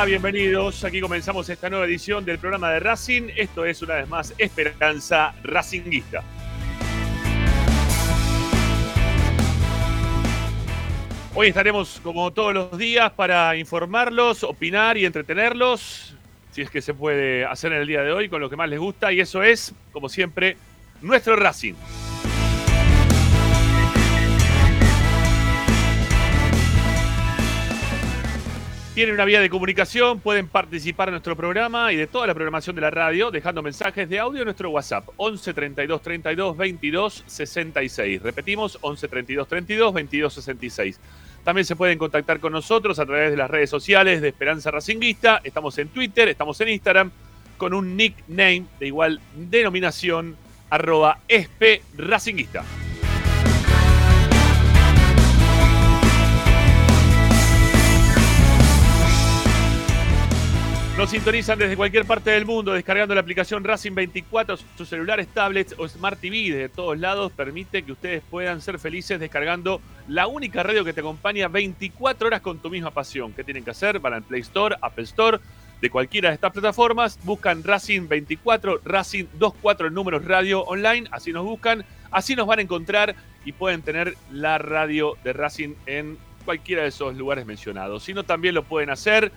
va? Bienvenidos. Aquí comenzamos esta nueva edición del programa de Racing. Esto es una vez más Esperanza Racinguista. Hoy estaremos como todos los días para informarlos, opinar y entretenerlos, si es que se puede hacer en el día de hoy con lo que más les gusta y eso es, como siempre, nuestro Racing. Tienen una vía de comunicación, pueden participar en nuestro programa y de toda la programación de la radio, dejando mensajes de audio en nuestro WhatsApp 11 32 32 22 66. Repetimos 11 32 32 22 66. También se pueden contactar con nosotros a través de las redes sociales de Esperanza Racinguista. Estamos en Twitter, estamos en Instagram con un nickname de igual denominación arroba esp racinguista. Nos sintonizan desde cualquier parte del mundo descargando la aplicación Racing 24, sus celulares, tablets o Smart TV de todos lados. Permite que ustedes puedan ser felices descargando la única radio que te acompaña 24 horas con tu misma pasión. ¿Qué tienen que hacer? Van al Play Store, Apple Store, de cualquiera de estas plataformas. Buscan Racing 24, Racing 24 en números radio online. Así nos buscan, así nos van a encontrar y pueden tener la radio de Racing en cualquiera de esos lugares mencionados. Si no, también lo pueden hacer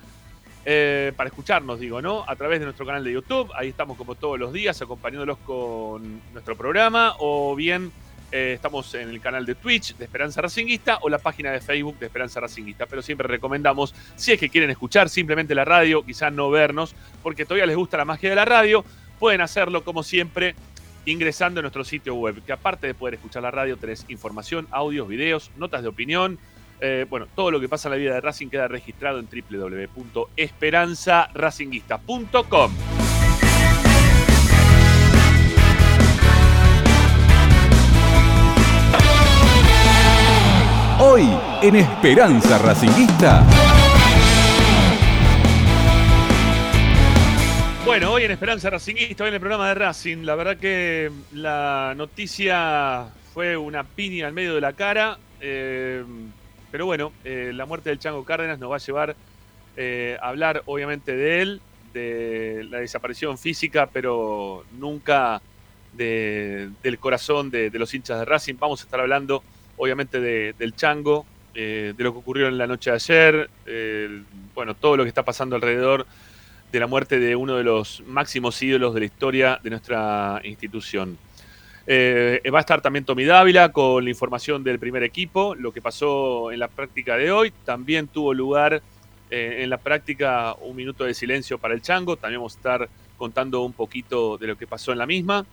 eh, para escucharnos, digo, ¿no? A través de nuestro canal de YouTube, ahí estamos como todos los días acompañándolos con nuestro programa, o bien eh, estamos en el canal de Twitch de Esperanza Racinguista o la página de Facebook de Esperanza Racinguista, pero siempre recomendamos, si es que quieren escuchar simplemente la radio, quizás no vernos, porque todavía les gusta la magia de la radio, pueden hacerlo como siempre ingresando a nuestro sitio web, que aparte de poder escuchar la radio, tenés información, audios, videos, notas de opinión, eh, bueno, todo lo que pasa en la vida de Racing queda registrado en www.esperanzaracinguista.com. Hoy en Esperanza Racinguista. Bueno, hoy en Esperanza Racinguista, hoy en el programa de Racing, la verdad que la noticia fue una piña al medio de la cara. Eh, pero bueno, eh, la muerte del Chango Cárdenas nos va a llevar eh, a hablar obviamente de él, de la desaparición física, pero nunca del corazón de, los hinchas de Racing. Vamos a estar hablando obviamente del Chango, eh, de lo que ocurrió en la noche de ayer, bueno, todo lo que está pasando alrededor de la muerte de uno de los máximos ídolos de la historia de nuestra institución. Eh, va a estar también Tommy Dávila con la información del primer equipo, lo que pasó en la práctica de hoy. También tuvo lugar eh, en la práctica un minuto de silencio para el Chango. También vamos a estar contando un poquito de lo que pasó en la misma.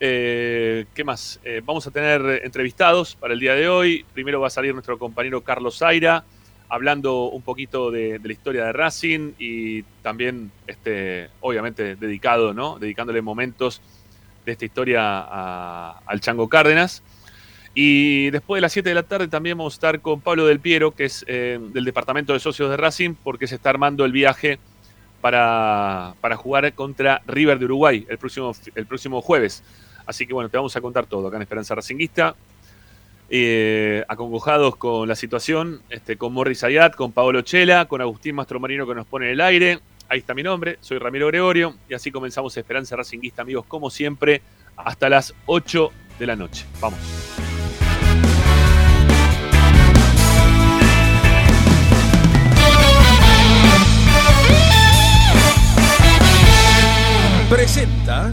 Eh, ¿Qué más? vamos a tener entrevistados para el día de hoy. Primero va a salir nuestro compañero Carlos Zaira hablando un poquito de, la historia de Racing y también, este, obviamente, dedicado, ¿no? Dedicándole momentos de esta historia al Chango Cárdenas. Y después de las 7 de la tarde también vamos a estar con Pablo Del Piero, que es eh, del Departamento de Socios de Racing, porque se está armando el viaje para, jugar contra River de Uruguay el próximo, el próximo jueves. Así que bueno, te vamos a contar todo acá en Esperanza Racinguista. Eh, acongojados con la situación, este, con Morris Ayat, con Paolo Chela, con Agustín Mastromarino que nos pone en el aire, Ahí está mi nombre, soy Ramiro Gregorio y así comenzamos Esperanza Racinguista, amigos, como siempre, hasta las 8 de la noche. Vamos. Presenta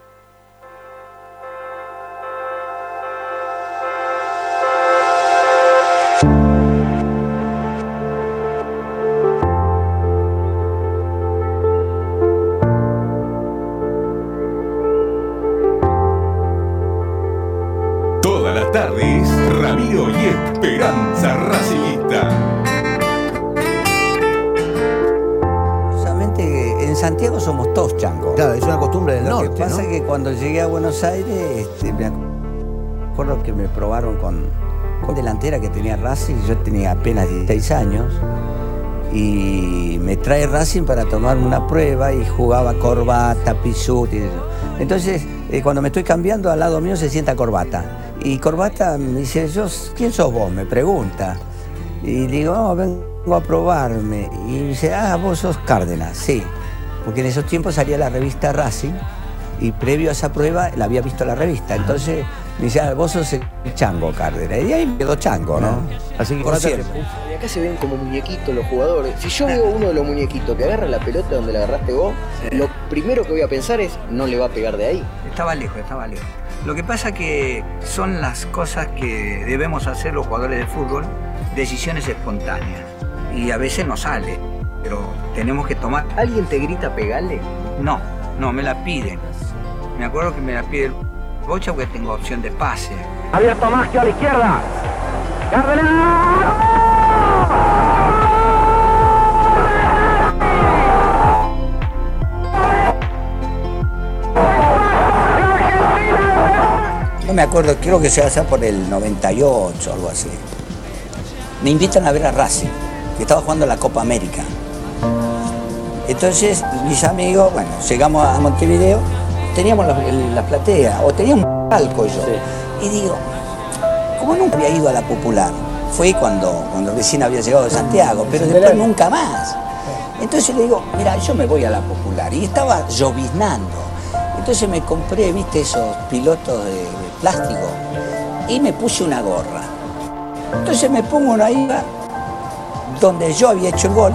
Claro, es una costumbre del norte. Lo que pasa es que cuando llegué a Buenos Aires, este, Recuerdo que me probaron con, con delantera que tenía Racing, yo tenía apenas 16 años, y me trae Racing para tomar una prueba y jugaba corbata, pisuti. Entonces, eh, cuando me estoy cambiando, al lado mío se sienta corbata. Y corbata me dice, yo, ¿quién sos vos? Me pregunta. Y digo, no, vengo a probarme. Y me dice, ah, vos sos Cárdenas, sí. Porque en esos tiempos salía la revista Racing y previo a esa prueba la había visto la revista. Entonces me decía, ah, vos sos el chango Cárdenas. Y ahí me quedó chango, ¿no? Así que por Y acá se ven como muñequitos los jugadores. Si yo veo uno de los muñequitos que agarra la pelota donde la agarraste vos, lo primero que voy a pensar es, no le va a pegar de ahí. Estaba lejos, estaba lejos. Lo que pasa que son las cosas que debemos hacer los jugadores de fútbol, decisiones espontáneas. Y a veces no sale, pero tenemos que tomar... ¿Alguien te grita pegarle? No, no, me la piden. Me acuerdo que me la pide el Bocha porque tengo opción de pase. Abierto Maggio a la izquierda. ¡Cárdenas! No me acuerdo, creo que se hace por el 98 o algo así. Me invitan a ver a Racing, que estaba jugando la Copa América. Entonces, mis amigos, bueno, llegamos a Montevideo, teníamos la, platea, o teníamos un palco yo. Y digo, como nunca había ido a la popular, fue cuando, cuando recién había llegado de Santiago, pero después nunca más. Entonces le digo, mira, yo me voy a la popular. Y estaba lloviznando. Entonces me compré, viste, esos pilotos de plástico y me puse una gorra. Entonces me pongo una isla donde yo había hecho el gol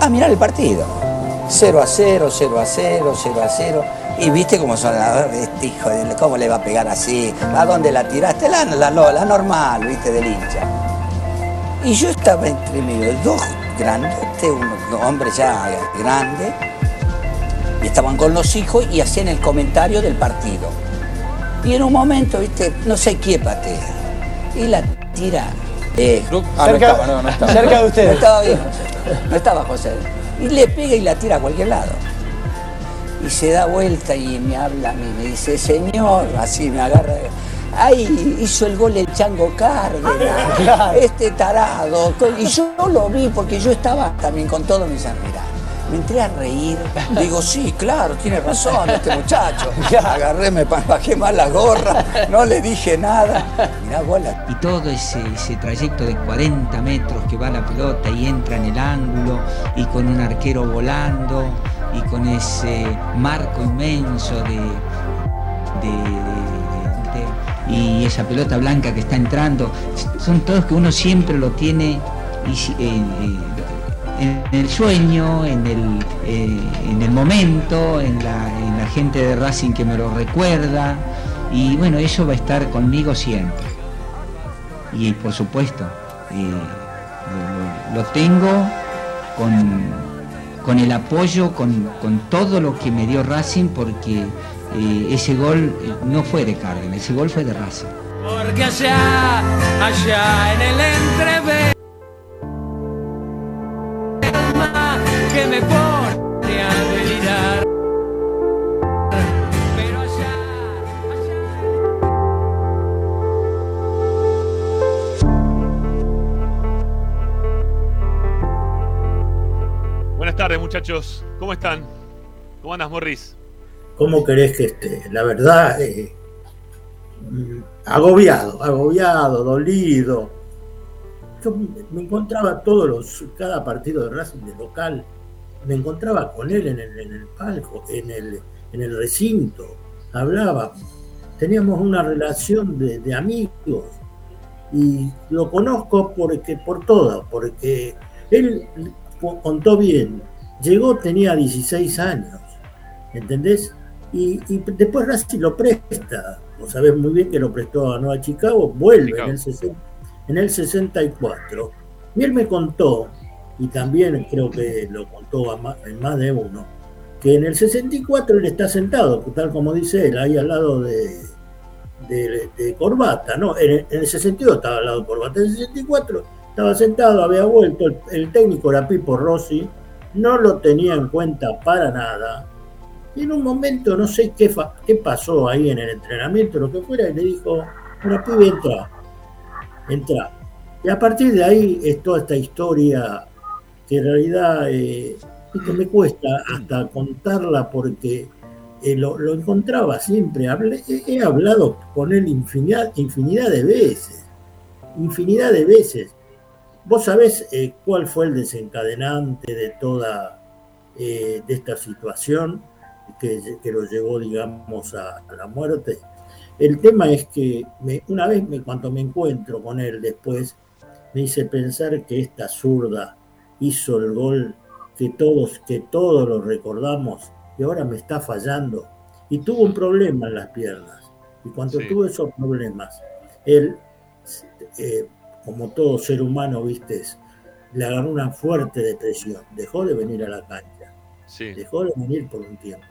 a mirar el partido. 0 a 0, 0 a 0, 0 a 0. Y viste cómo son este hijo cómo le va a pegar así, a dónde la tiraste, la, la, la normal, viste, del hincha. Y yo estaba entre medio dos grandes, un hombre ya grande, y estaban con los hijos y hacían el comentario del partido. Y en un momento, viste, no sé quién patea. Y la tira. Eh, ah, cerca, no estaba, no, estaba. cerca de usted. No estaba bien No estaba José. Y le pega y la tira a cualquier lado. Y se da vuelta y me habla a mí, me dice, señor, así me agarra. Ay, hizo el gol el Chango Cárdenas, este tarado. Y yo lo vi porque yo estaba también con todos mis amigos me entré a reír. Digo, sí, claro, tiene razón este muchacho. Agarré, me bajé mal la gorra, no le dije nada. Mirá, bola. Y todo ese, ese trayecto de 40 metros que va la pelota y entra en el ángulo y con un arquero volando y con ese marco inmenso de, y esa pelota blanca que está entrando, son todos que uno siempre lo tiene y, eh, en el sueño, en el, eh, en el momento, en la, gente de Racing que me lo recuerda. Y bueno, eso va a estar conmigo siempre. Y por supuesto, eh, lo, tengo con, el apoyo, con, todo lo que me dio Racing, porque eh, ese gol no fue de Cárdenas, ese gol fue de Racing. Porque allá, allá en el entrevés. Muchachos. ¿Cómo están? ¿Cómo andas, Morris? ¿Cómo querés que esté? La verdad, eh, mm, agobiado, agobiado, dolido. Yo me encontraba todos los, cada partido de Racing de local me encontraba con él en el, palco, en el, en el recinto, hablaba, teníamos una relación de, amigos y lo conozco porque, por todo, porque él contó bien, llegó, tenía 16 años, ¿entendés? Y, después Racing lo presta, vos sabés muy bien que lo prestó a Nueva Chicago, vuelve En, el en el 64. Y él me contó y también creo que lo contó en más de uno, que en el 64 él está sentado, tal como dice él, ahí al lado de, de, Corbata, ¿no? En, el 62 estaba al lado de Corbata, en el 64 estaba sentado, había vuelto, el, técnico era Pipo Rossi, no lo tenía en cuenta para nada, Y en un momento, no sé qué, qué pasó ahí en el entrenamiento, lo que fuera, y le dijo, bueno, pibe, entra, entra. Y a partir de ahí es toda esta historia que en realidad eh, me cuesta hasta contarla porque eh, lo, encontraba siempre. he, hablado con él infinidad, infinidad de veces, infinidad de veces. ¿Vos sabés eh, cuál fue el desencadenante de toda de esta situación que, lo llevó, digamos, a, la muerte? El tema es que una vez me, cuando me encuentro con él después, me hice pensar que esta zurda hizo el gol que todos, que todos lo recordamos y ahora me está fallando. Y tuvo un problema en las piernas. Y cuando tuvo esos problemas, él, eh, como todo ser humano, viste, le agarró una fuerte depresión. Dejó de venir a la cancha. Dejó de venir por un tiempo.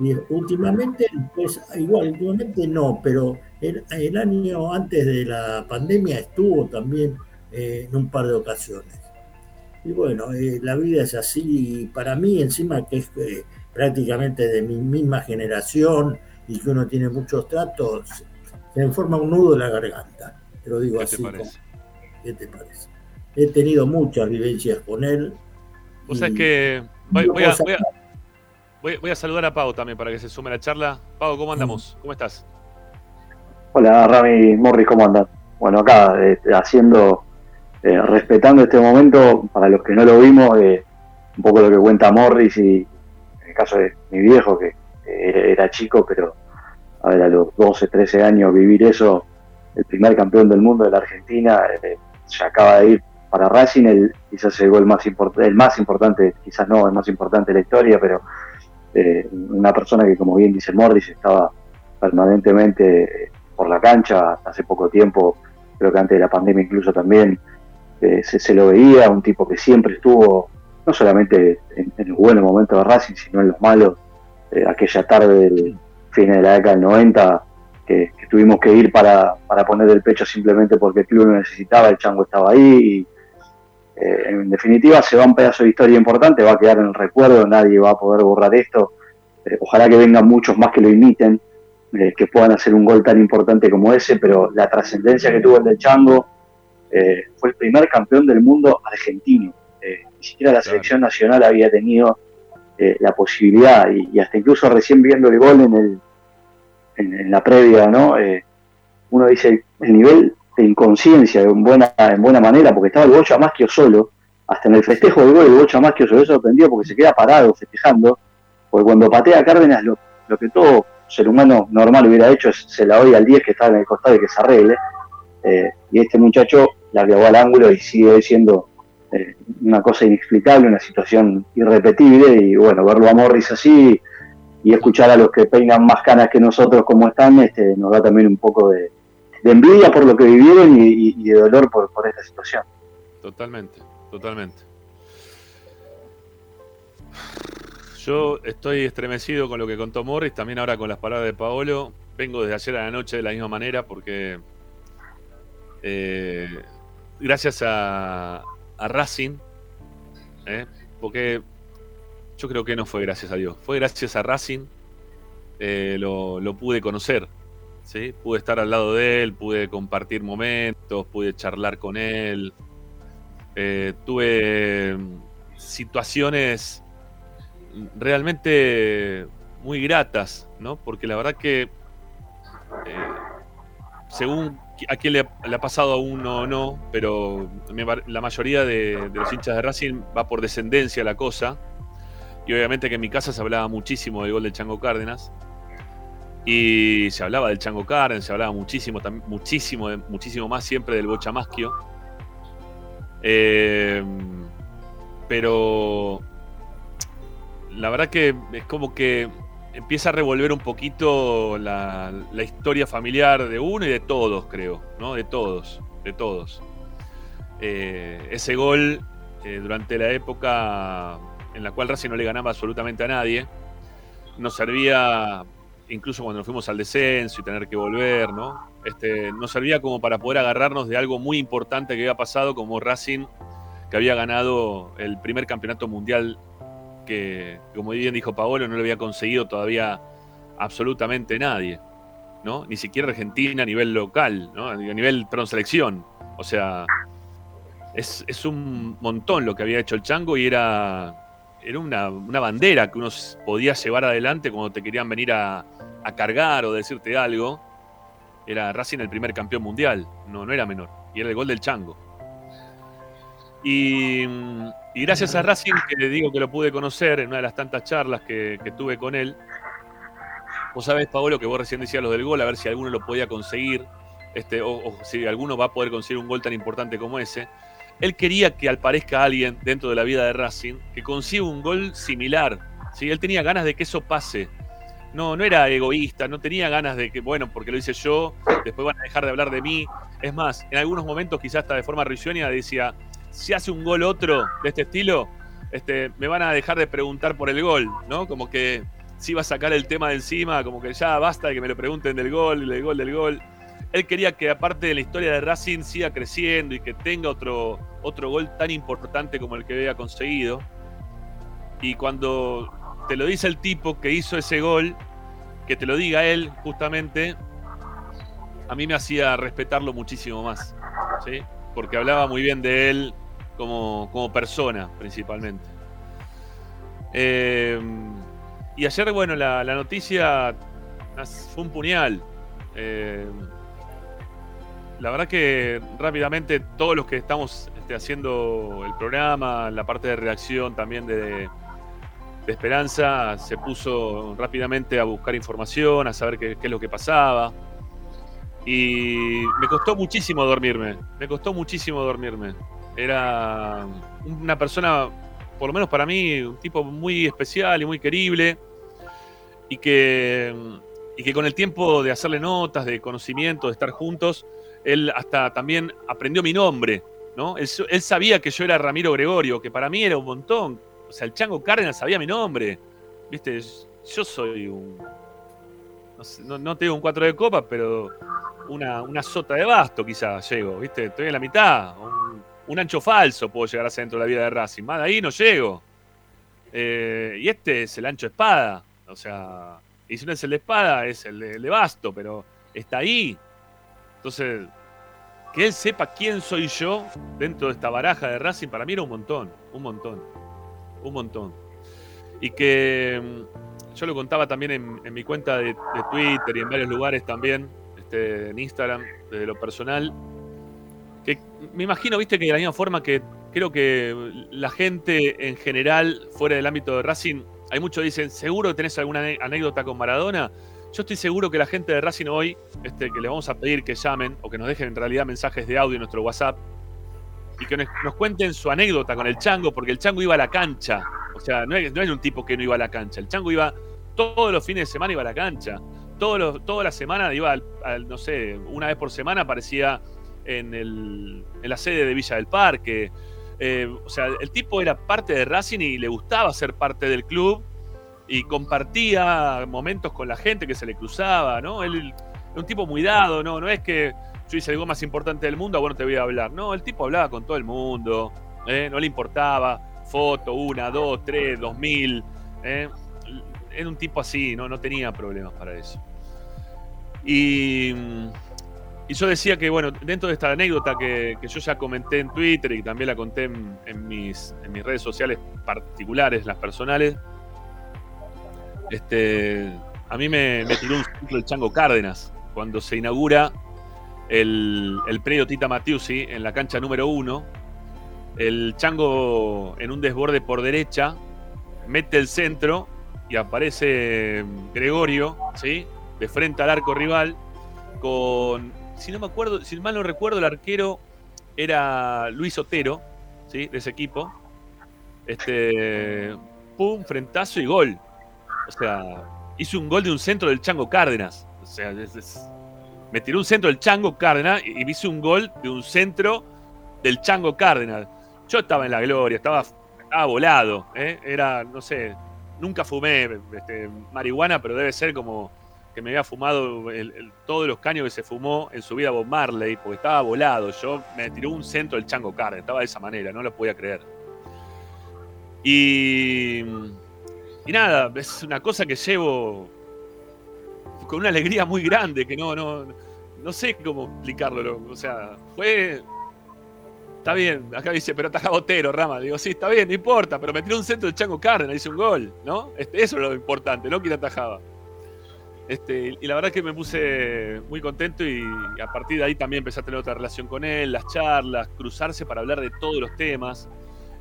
Y últimamente, pues igual, últimamente no, pero el, el año antes de la pandemia estuvo también eh, en un par de ocasiones. Y bueno, eh, la vida es así, para mí encima que es eh, prácticamente de mi misma generación y que uno tiene muchos tratos, se me forma un nudo en la garganta, te lo digo así. ¿Qué te parece? He tenido muchas vivencias con él. O sea, es que voy, a, voy, a, saludar a Pau también para que se sume a la charla. Pau, ¿cómo andamos? ¿Cómo estás? Hola, Rami Morris, ¿cómo andas? Bueno, acá haciendo eh, respetando este momento, para los que no lo vimos, eh, un poco lo que cuenta Morris y en el caso de mi viejo, que era chico, pero a ver, a los 12, 13 años vivir eso, el primer campeón del mundo de la Argentina, eh, se acaba de ir para Racing, el, quizás el gol más, el más importante, quizás no, el más importante de la historia, pero una persona que, como bien dice Morris, estaba permanentemente por la cancha hace poco tiempo, creo que antes de la pandemia incluso también, se, lo veía, un tipo que siempre estuvo, no solamente en, el buen momento de Racing, sino en los malos, eh, aquella tarde del fin de la década del 90, que, tuvimos que ir para, poner el pecho simplemente porque el club lo necesitaba, el chango estaba ahí, y eh, en definitiva se va un pedazo de historia importante, va a quedar en el recuerdo, nadie va a poder borrar esto, eh, ojalá que vengan muchos más que lo imiten, que puedan hacer un gol tan importante como ese, pero la trascendencia que tuvo el del chango, eh, fue el primer campeón del mundo argentino. Eh, ni siquiera la selección nacional había tenido eh, la posibilidad, y, hasta incluso recién viendo el gol en, el, en, la previa, ¿no? uno dice el nivel de inconsciencia en buena, en buena manera, porque estaba el Bocha Maschio solo, hasta en el festejo del gol el Bocha Maschio se ve sorprendido porque se queda parado festejando, porque cuando patea a Cárdenas lo, lo que todo ser humano normal hubiera hecho es se la oye al 10 que está en el costado y que se arregle. y este muchacho la clavó al ángulo y sigue siendo eh, una cosa inexplicable, una situación irrepetible y bueno, verlo a Morris así y escuchar a los que peinan más canas que nosotros como están, este, nos da también un poco de, envidia por lo que vivieron y, de dolor por, por esta situación. Totalmente, totalmente. Yo estoy estremecido con lo que contó Morris, también ahora con las palabras de Paolo. Vengo desde ayer a la noche de la misma manera porque eh, gracias a, Racing, ¿eh? porque yo creo que no fue gracias a Dios, fue gracias a Racing, eh, lo, pude conocer, ¿sí? pude estar al lado de él, pude compartir momentos, pude charlar con él, eh, tuve situaciones realmente muy gratas, ¿no? Porque la verdad que según a quién le, ha pasado a uno o no, pero la mayoría de, los hinchas de Racing va por descendencia la cosa. Y obviamente que en mi casa se hablaba muchísimo del gol del Chango Cárdenas. Y se hablaba del Chango Cárdenas, se hablaba muchísimo, muchísimo, muchísimo más siempre del Bocha Eh, pero la verdad que es como que empieza a revolver un poquito la, historia familiar de uno y de todos, creo, ¿no? De todos, de todos. Eh, ese gol eh, durante la época en la cual Racing no le ganaba absolutamente a nadie, nos servía, incluso cuando nos fuimos al descenso y tener que volver, ¿no? Este, nos servía como para poder agarrarnos de algo muy importante que había pasado, como Racing, que había ganado el primer campeonato mundial que, como bien dijo Paolo, no lo había conseguido todavía absolutamente nadie, ¿no? Ni siquiera Argentina a nivel local, ¿no? A nivel, perdón, selección. O sea, es, es un montón lo que había hecho el Chango y era era una, bandera que uno podía llevar adelante cuando te querían venir a, cargar o decirte algo. Era Racing el primer campeón mundial, no, no era menor. Y era el gol del Chango. Y, gracias a Racing, que le digo que lo pude conocer en una de las tantas charlas que, tuve con él, vos sabés, Paolo, que vos recién decías lo del gol, a ver si alguno lo podía conseguir, este, o si alguno va a poder conseguir un gol tan importante como ese. Él quería que aparezca alguien dentro de la vida de Racing que consiga un gol similar. ¿sí? Él tenía ganas de que eso pase. No, no era egoísta, no tenía ganas de que, bueno, porque lo hice yo, después van a dejar de hablar de mí. Es más, en algunos momentos, quizás hasta de forma risueña, decía, si hace un gol otro de este estilo, este, me van a dejar de preguntar por el gol, ¿no? Como que si va a sacar el tema de encima, como que ya basta de que me lo pregunten del gol, del gol, del gol. Él quería que aparte de la historia de Racing siga creciendo y que tenga otro, otro gol tan importante como el que había conseguido. Y cuando te lo dice el tipo que hizo ese gol, que te lo diga él justamente, a mí me hacía respetarlo muchísimo más. ¿sí? Porque hablaba muy bien de él como, como persona, principalmente. Eh, y ayer, bueno, la, noticia fue un puñal. Eh, la verdad que rápidamente todos los que estamos este, haciendo el programa, la parte de reacción también de, Esperanza, se puso rápidamente a buscar información, a saber qué, es lo que pasaba. Y me costó muchísimo dormirme, me costó muchísimo dormirme. Era una persona, por lo menos para mí, un tipo muy especial y muy querible. Y que, y que con el tiempo de hacerle notas, de conocimiento, de estar juntos, él hasta también aprendió mi nombre, ¿no? Él, sabía que yo era Ramiro Gregorio, que para mí era un montón. O sea, el Chango Cárdenas sabía mi nombre. ¿Viste? Yo soy un. No, tengo un 4 de copa, pero una, sota de basto quizás llego, ¿viste? Estoy en la mitad. Un, ancho falso puedo llegar a ser dentro de la vida de Racing. Más de ahí no llego. Eh, y este es el ancho espada. O sea, y si no es el de espada, es el de basto, pero está ahí. Entonces, que él sepa quién soy yo dentro de esta baraja de Racing, para mí era un montón, un montón, un montón. Y que mm, yo lo contaba también en, mi cuenta de, Twitter y en varios lugares también, este, en Instagram, desde lo personal, que me imagino, viste, que de la misma forma que creo que la gente en general, fuera del ámbito de Racing, hay muchos que dicen, seguro que tenés alguna anécdota con Maradona. Yo estoy seguro que la gente de Racing hoy, este, que le vamos a pedir que llamen o que nos dejen en realidad mensajes de audio en nuestro WhatsApp y que nos, cuenten su anécdota con el Chango, porque el Chango iba a la cancha. O sea, no es, un tipo que no iba a la cancha. El Chango iba todos los fines de semana iba a la cancha. Todos los, toda la semana iba, al, no sé, una vez por semana aparecía en, el, en la sede de Villa del Parque. Eh, o sea, el tipo era parte de Racing y le gustaba ser parte del club y compartía momentos con la gente que se le cruzaba, ¿no? Él era un tipo muy dado, ¿no? No es que yo hice algo más importante del mundo, bueno, te voy a hablar. No, el tipo hablaba con todo el mundo, ¿eh? no le importaba foto, una, dos, tres, dos mil. ¿eh? Era un tipo así, ¿no? No tenía problemas para eso. Y, y yo decía que, bueno, dentro de esta anécdota que, yo ya comenté en Twitter y también la conté en, mis, en mis redes sociales particulares, las personales, este, a mí me, tiró un ciclo el Chango Cárdenas cuando se inaugura el, el predio Tita Matiusi en la cancha número uno. El Chango en un desborde por derecha mete el centro y aparece Gregorio, ¿sí? De frente al arco rival con, si no me acuerdo, si mal no recuerdo, el arquero era Luis Otero, ¿sí? De ese equipo. Este, pum, frentazo y gol. O sea, hizo un gol de un centro del Chango Cárdenas. O sea, me tiró un centro del Chango Cárdenas y hice un gol de un centro del Chango Cárdenas. Yo estaba en la gloria, estaba, volado. ¿eh? Era, no sé, nunca fumé este, marihuana, pero debe ser como que me había fumado todos los caños que se fumó en su vida Bob Marley, porque estaba volado. Yo me tiró un centro del Chango Cárdenas, estaba de esa manera, no lo podía creer. Y, y nada, es una cosa que llevo con una alegría muy grande, que no, no, no sé cómo explicarlo. O sea, fue. Está bien, acá dice, pero está Botero, Rama. Digo, sí, está bien, no importa, pero metió un centro de Chango Cárdenas, hizo un gol, ¿no? Este, eso es lo importante, no quién atajaba. Este, y la verdad que me puse muy contento y a partir de ahí también empecé a tener otra relación con él, las charlas, cruzarse para hablar de todos los temas.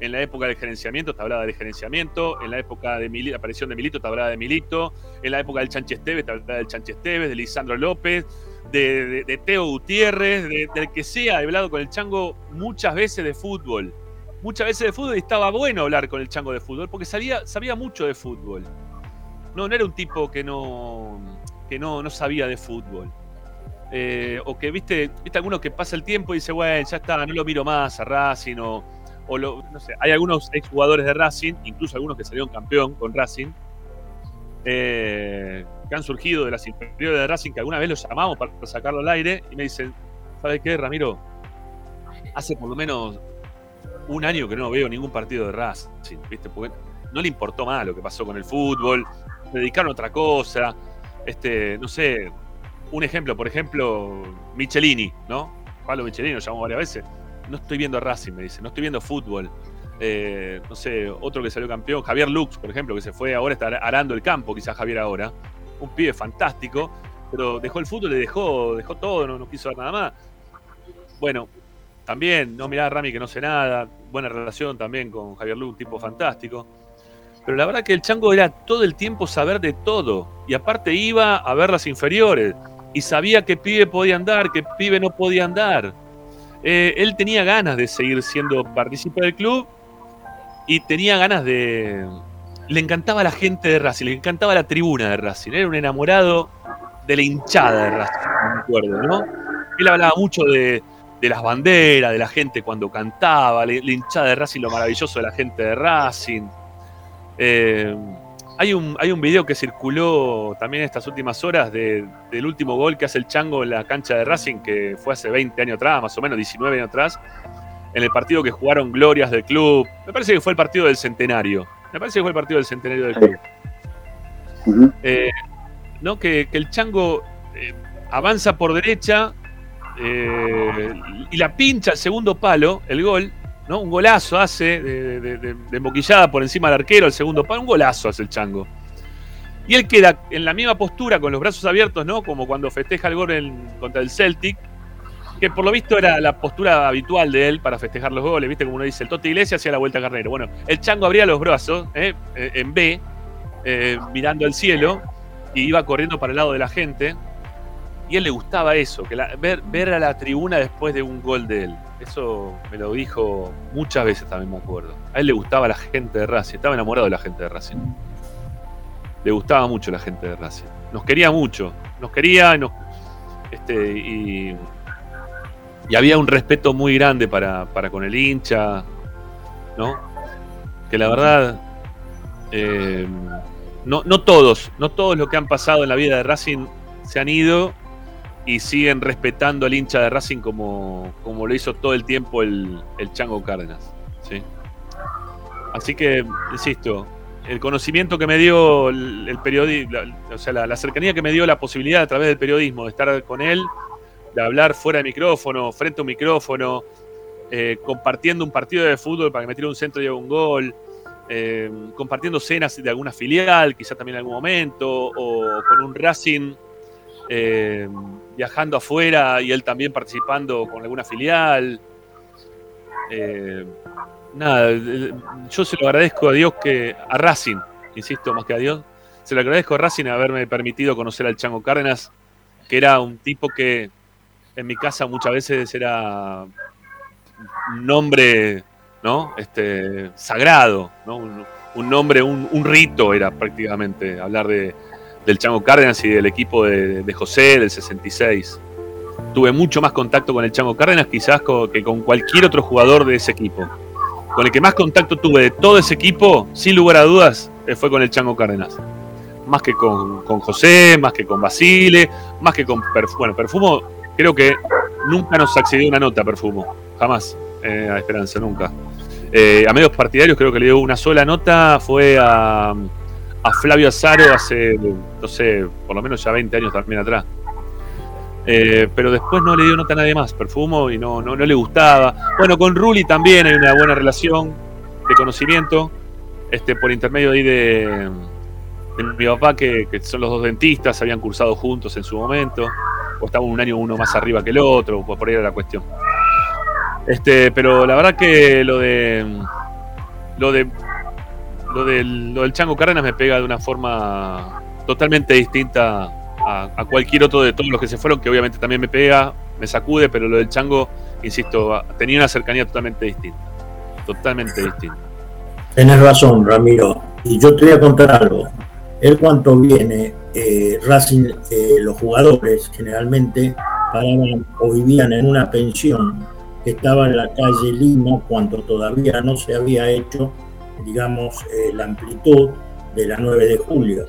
En la época del gerenciamiento te hablaba de gerenciamiento, en la época de la aparición de Milito te hablaba de Milito, en la época del Chanche Esteves te hablaba del Chanche Esteves, de Lisandro López, de, Teo Gutiérrez, del que sea. He hablado con el Chango muchas veces de fútbol. Muchas veces de fútbol y estaba bueno hablar con el Chango de fútbol porque sabía, sabía mucho de fútbol. No, no era un tipo que no, que no, no sabía de fútbol. Eh, o que viste, viste alguno que pasa el tiempo y dice, bueno, ya está, no lo miro más a Racing o o no sé, hay algunos exjugadores de Racing, incluso algunos que salieron campeón con Racing, eh, que han surgido de las inferiores de Racing, que alguna vez los llamamos para sacarlo al aire, y me dicen, ¿sabes qué, Ramiro? Hace por lo menos un año que no veo ningún partido de Racing, ¿viste? Porque no le importó más lo que pasó con el fútbol, se dedicaron a otra cosa, este, no sé, un ejemplo, por ejemplo, Michelini, ¿no? Pablo Michelini lo llamó varias veces no estoy viendo Racing, me dice, no estoy viendo fútbol. Eh, no sé, otro que salió campeón, Javier Lux, por ejemplo, que se fue ahora, está arando el campo, quizás Javier ahora. Un pibe fantástico, pero dejó el fútbol, le dejó, dejó todo, no, quiso ver nada más. Bueno, también, no mirá a Rami que no sé nada, buena relación también con Javier Lux, tipo fantástico. Pero la verdad que el chango era todo el tiempo saber de todo. Y aparte iba a ver las inferiores. Y sabía que pibe podía andar, que pibe no podía andar. Eh, él tenía ganas de seguir siendo partícipe del club y tenía ganas de... Le encantaba la gente de Racing, le encantaba la tribuna de Racing. Era un enamorado de la hinchada de Racing, me acuerdo, ¿no? Él hablaba mucho de, las banderas, de la gente cuando cantaba, la, hinchada de Racing, lo maravilloso de la gente de Racing. Eh, hay un, hay un video que circuló también estas últimas horas del último gol que hace el Chango en la cancha de Racing, que fue hace 20 años atrás, más o menos 19 años atrás, en el partido que jugaron Glorias del club. Me parece que fue el partido del centenario. Me parece que fue el partido del centenario del club. Eh, ¿no? Que, el Chango eh, avanza por derecha eh, y la pincha al segundo palo, el gol, un golazo hace de, de, por encima del arquero, el segundo palo, un golazo hace el chango. Y él queda en la misma postura, con los brazos abiertos, ¿no? Como cuando festeja el gol contra el Celtic, que por lo visto era la postura habitual de él para festejar los goles, ¿viste? Como uno dice, el Tote Iglesias hacía la vuelta a carnero. Bueno, el chango abría los brazos, ¿eh? Eh, en B, eh, mirando al cielo, y iba corriendo para el lado de la gente. Y a él le gustaba eso, que ver, a la tribuna después de un gol de él. Eso me lo dijo muchas veces también, me acuerdo. A él le gustaba la gente de Racing, estaba enamorado de la gente de Racing. Le gustaba mucho la gente de Racing. Nos quería mucho, nos quería este, y, había un respeto muy grande para, con el hincha, ¿no? Que la verdad, eh, no, no todos, no todos los que han pasado en la vida de Racing se han ido y siguen respetando al hincha de Racing como, como lo hizo todo el tiempo el, el Chango Cárdenas. ¿sí? Así que, insisto, el conocimiento que me dio el, periodismo, o sea, la, cercanía que me dio la posibilidad a través del periodismo de estar con él, de hablar fuera de micrófono, frente a un micrófono, eh, compartiendo un partido de fútbol para que me tire un centro y haga un gol, eh, compartiendo cenas de alguna filial, quizá también en algún momento, o con un Racing eh, viajando afuera y él también participando con alguna filial. Eh, nada, yo se lo agradezco a Dios que, a Racing, insisto más que a Dios, se lo agradezco a Racing haberme permitido conocer al Chango Cárdenas, que era un tipo que en mi casa muchas veces era un nombre, ¿no? Este, sagrado, ¿no? Un, nombre, un rito era prácticamente hablar de, del Chango Cárdenas y del equipo de, José del 66. Tuve mucho más contacto con el Chango Cárdenas quizás que con cualquier otro jugador de ese equipo. Con el que más contacto tuve de todo ese equipo, sin lugar a dudas, eh, fue con el Chango Cárdenas. Más que con, José, más que con Basile, más que con Perfumo. Bueno, Perfumo creo que nunca nos accedió una nota, Perfumo. Jamás. Eh, a Esperanza, nunca. Eh, a medios partidarios creo que le dio una sola nota, fue a, a Flavio Azaro hace, no sé, por lo menos ya 20 años también atrás. Eh, pero después no le dio nota a nadie más, Perfumo, y no, no, no le gustaba. Bueno, con Ruli también hay una buena relación de conocimiento, este, por intermedio ahí de, mi papá, que, que son los dos dentistas, habían cursado juntos en su momento, o estaban un año uno más arriba que el otro, por ahí era la cuestión. Este, pero la verdad que lo de lo de lo del, Chango Cárdenas me pega de una forma totalmente distinta a, cualquier otro de todos los que se fueron, que obviamente también me pega, me sacude, pero lo del Chango, insisto, tenía una cercanía totalmente distinta. Totalmente distinta. Tenés razón, Ramiro. Y yo te voy a contar algo. Él cuando viene, eh, Racing, eh, los jugadores generalmente paraban o vivían en una pensión que estaba en la calle Lima cuando todavía no se había hecho, digamos, eh, la amplitud de la 9 de julio.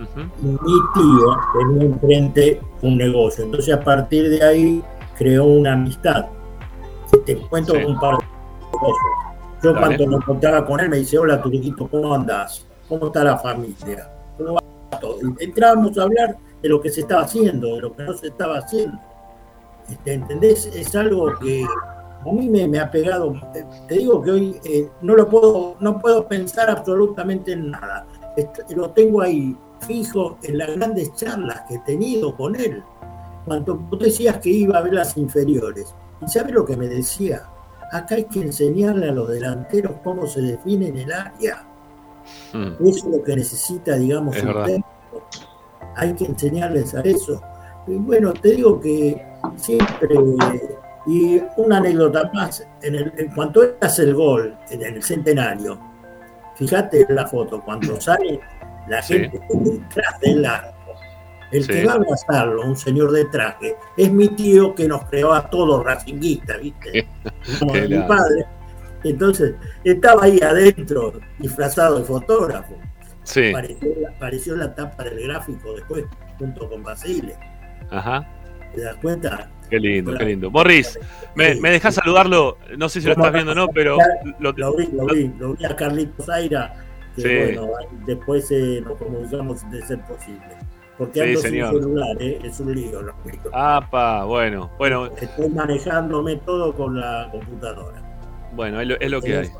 Ujú. Mi tío tenía enfrente un negocio, entonces a partir de ahí creó una amistad. Te cuento Sí. un par de cosas. Yo Dale. cuando me encontraba con él me dice, hola Turiquito, ¿cómo andás? ¿Cómo está la familia? ¿Cómo va todo? Y entrábamos a hablar de lo que se estaba haciendo, de lo que no se estaba haciendo. Este, ¿Entendés? Es algo que a mí me, me ha pegado. Te, digo que hoy eh, no lo puedo, no puedo pensar absolutamente en nada. Lo tengo ahí fijo en las grandes charlas que he tenido con él. Cuando tú decías que iba a ver las inferiores, ¿y sabes lo que me decía? Acá hay que enseñarle a los delanteros cómo se define en el área. Mm. Eso es lo que necesita, digamos, Es un técnico. Hay que enseñarles a eso. Y bueno, te digo que siempre. Y una anécdota más, en, el, en cuanto él hace el gol en el centenario, fíjate en la foto, cuando sale la Sí. gente detrás del arco, el Sí. que va a abrazarlo, un señor de traje, es mi tío que nos creó a todos racinguistas, ¿viste? Como Qué mi padre. Entonces, estaba ahí adentro, disfrazado de fotógrafo. Sí, Apareció, apareció la tapa del gráfico después, junto con Basile. ajá. ¿Te das cuenta? Qué lindo, qué lindo. Morris, ¿me, me dejás saludarlo? No sé si lo estás viendo o no, pero lo, Lo vi, lo vi, lo vi a Carlitos Zaira, que Sí. bueno, después eh, nos comunicamos de ser posible. Porque Sí, ando señor. sin celular, eh, es un lío. lo explico. Apa, bueno, bueno, Estoy manejándome todo con la computadora. bueno, es lo, es lo que hay.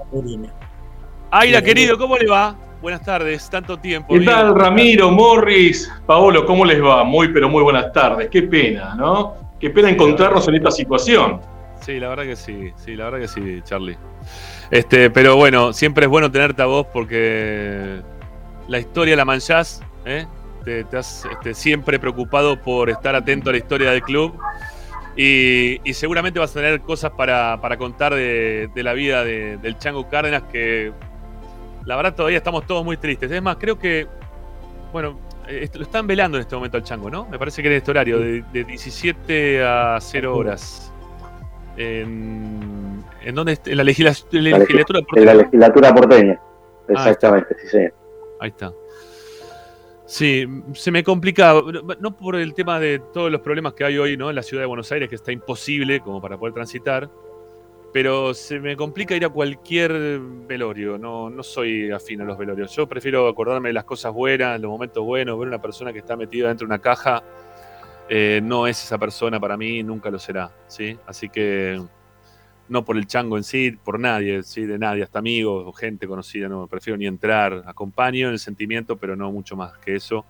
Aira, querido, ¿cómo le va? Buenas tardes, tanto tiempo. ¿Qué tal, Ramiro, Morris, Paolo? ¿Cómo les va? Muy, pero muy buenas tardes. Qué pena, ¿no? Qué pena encontrarnos en esta situación. Sí, la verdad que sí, sí, la verdad que sí, Charlie. Este, pero bueno, siempre es bueno tenerte a vos porque la historia la manchás, ¿eh? te, te has este, siempre preocupado por estar atento a la historia del club y, y seguramente vas a tener cosas para, para contar de, de la vida de- del Chango Cárdenas que la verdad todavía estamos todos muy tristes. Es más, creo que, bueno, lo están velando en este momento al Chango, ¿no? Me parece que en este horario, de, de 17 a 0 horas. En, ¿en dónde? En la, legisla- en la La legislatura. En la legislatura porteña. Ah, Exactamente, sí, señor. Ahí está. Sí, se me complica, no por el tema de todos los problemas que hay hoy ¿no? en la ciudad de Buenos Aires, que está imposible como para poder transitar, pero se me complica ir a cualquier velorio, no, no soy afín a los velorios. Yo prefiero acordarme de las cosas buenas, los momentos buenos, ver una persona que está metida dentro de una caja, eh, no es esa persona para mí, nunca lo será, ¿sí? Así que no por el chango en sí, por nadie, ¿sí? de nadie, hasta amigos o gente conocida, no prefiero ni entrar, acompaño en el sentimiento, pero no mucho más que eso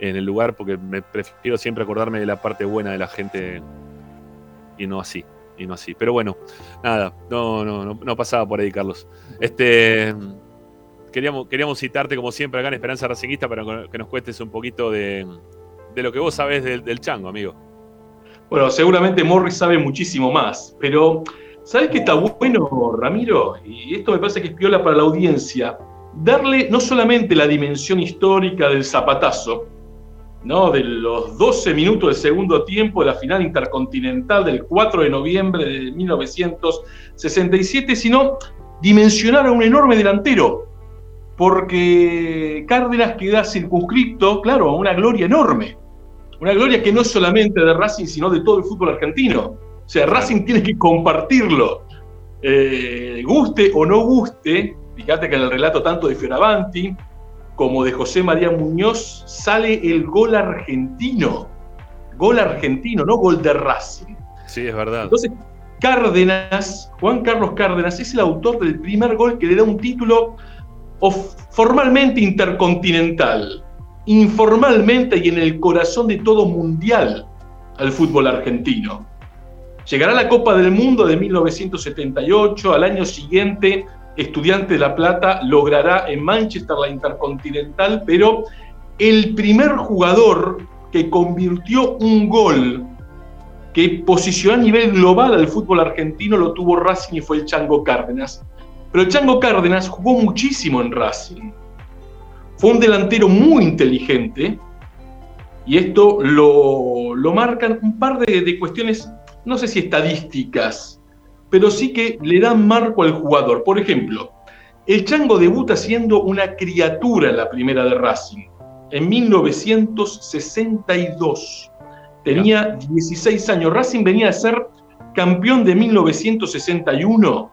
en el lugar, porque me prefiero siempre acordarme de la parte buena de la gente y no así, y no así. Pero bueno, nada, no, no, no, pasaba por ahí, Carlos. Este queríamos, queríamos citarte como siempre acá en Esperanza Racinguista para que nos cuentes un poquito de, de lo que vos sabés del, del chango, amigo. Bueno, seguramente Morris sabe muchísimo más, pero ¿sabes qué está bueno, Ramiro? Y esto me parece que es piola para la audiencia. Darle no solamente la dimensión histórica del zapatazo, ¿no? de los 12 minutos del segundo tiempo de la final intercontinental del 4 de noviembre de 1967, sino dimensionar a un enorme delantero, porque Cárdenas queda circunscripto, claro, a una gloria enorme. Una gloria que no es solamente de Racing, sino de todo el fútbol argentino. O sea, Racing tiene que compartirlo eh, guste o no guste, fíjate que en el relato tanto de Fioravanti como de José María Muñoz sale el gol argentino. Gol argentino, no gol de Racing. Sí, es verdad. Entonces, Cárdenas, Juan Carlos Cárdenas, es el autor del primer gol que le da un título formalmente intercontinental, informalmente y en el corazón de todo mundial al fútbol argentino. Llegará la Copa del Mundo de 1978, al año siguiente Estudiante de La Plata logrará en Manchester la Intercontinental, pero el primer jugador que convirtió un gol que posicionó a nivel global al fútbol argentino lo tuvo Racing y fue el Chango Cárdenas. Pero el Chango Cárdenas jugó muchísimo en Racing. Fue un delantero muy inteligente y esto lo, lo marcan un par de, de cuestiones, no sé si estadísticas, pero sí que le dan marco al jugador. Por ejemplo, el Chango debuta siendo una criatura en la primera de Racing, en 1962. Tenía 16 años. Racing venía a ser campeón de 1961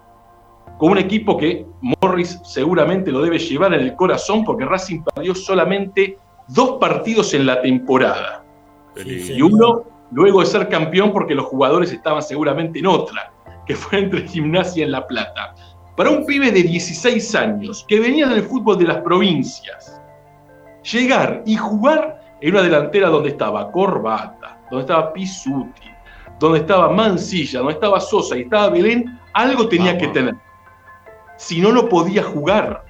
con un equipo que Morris seguramente lo debe llevar en el corazón porque Racing perdió solamente dos partidos en la temporada. y uno luego de ser campeón porque los jugadores estaban seguramente en otra, que fue entre Gimnasia en La Plata. Para un pibe de 16 años que venía del fútbol de las provincias, llegar y jugar en una delantera donde estaba Corbata, donde estaba Pisuti, donde estaba Mansilla, donde estaba Sosa y estaba Belén, algo tenía que tener. Si no, no podía jugar.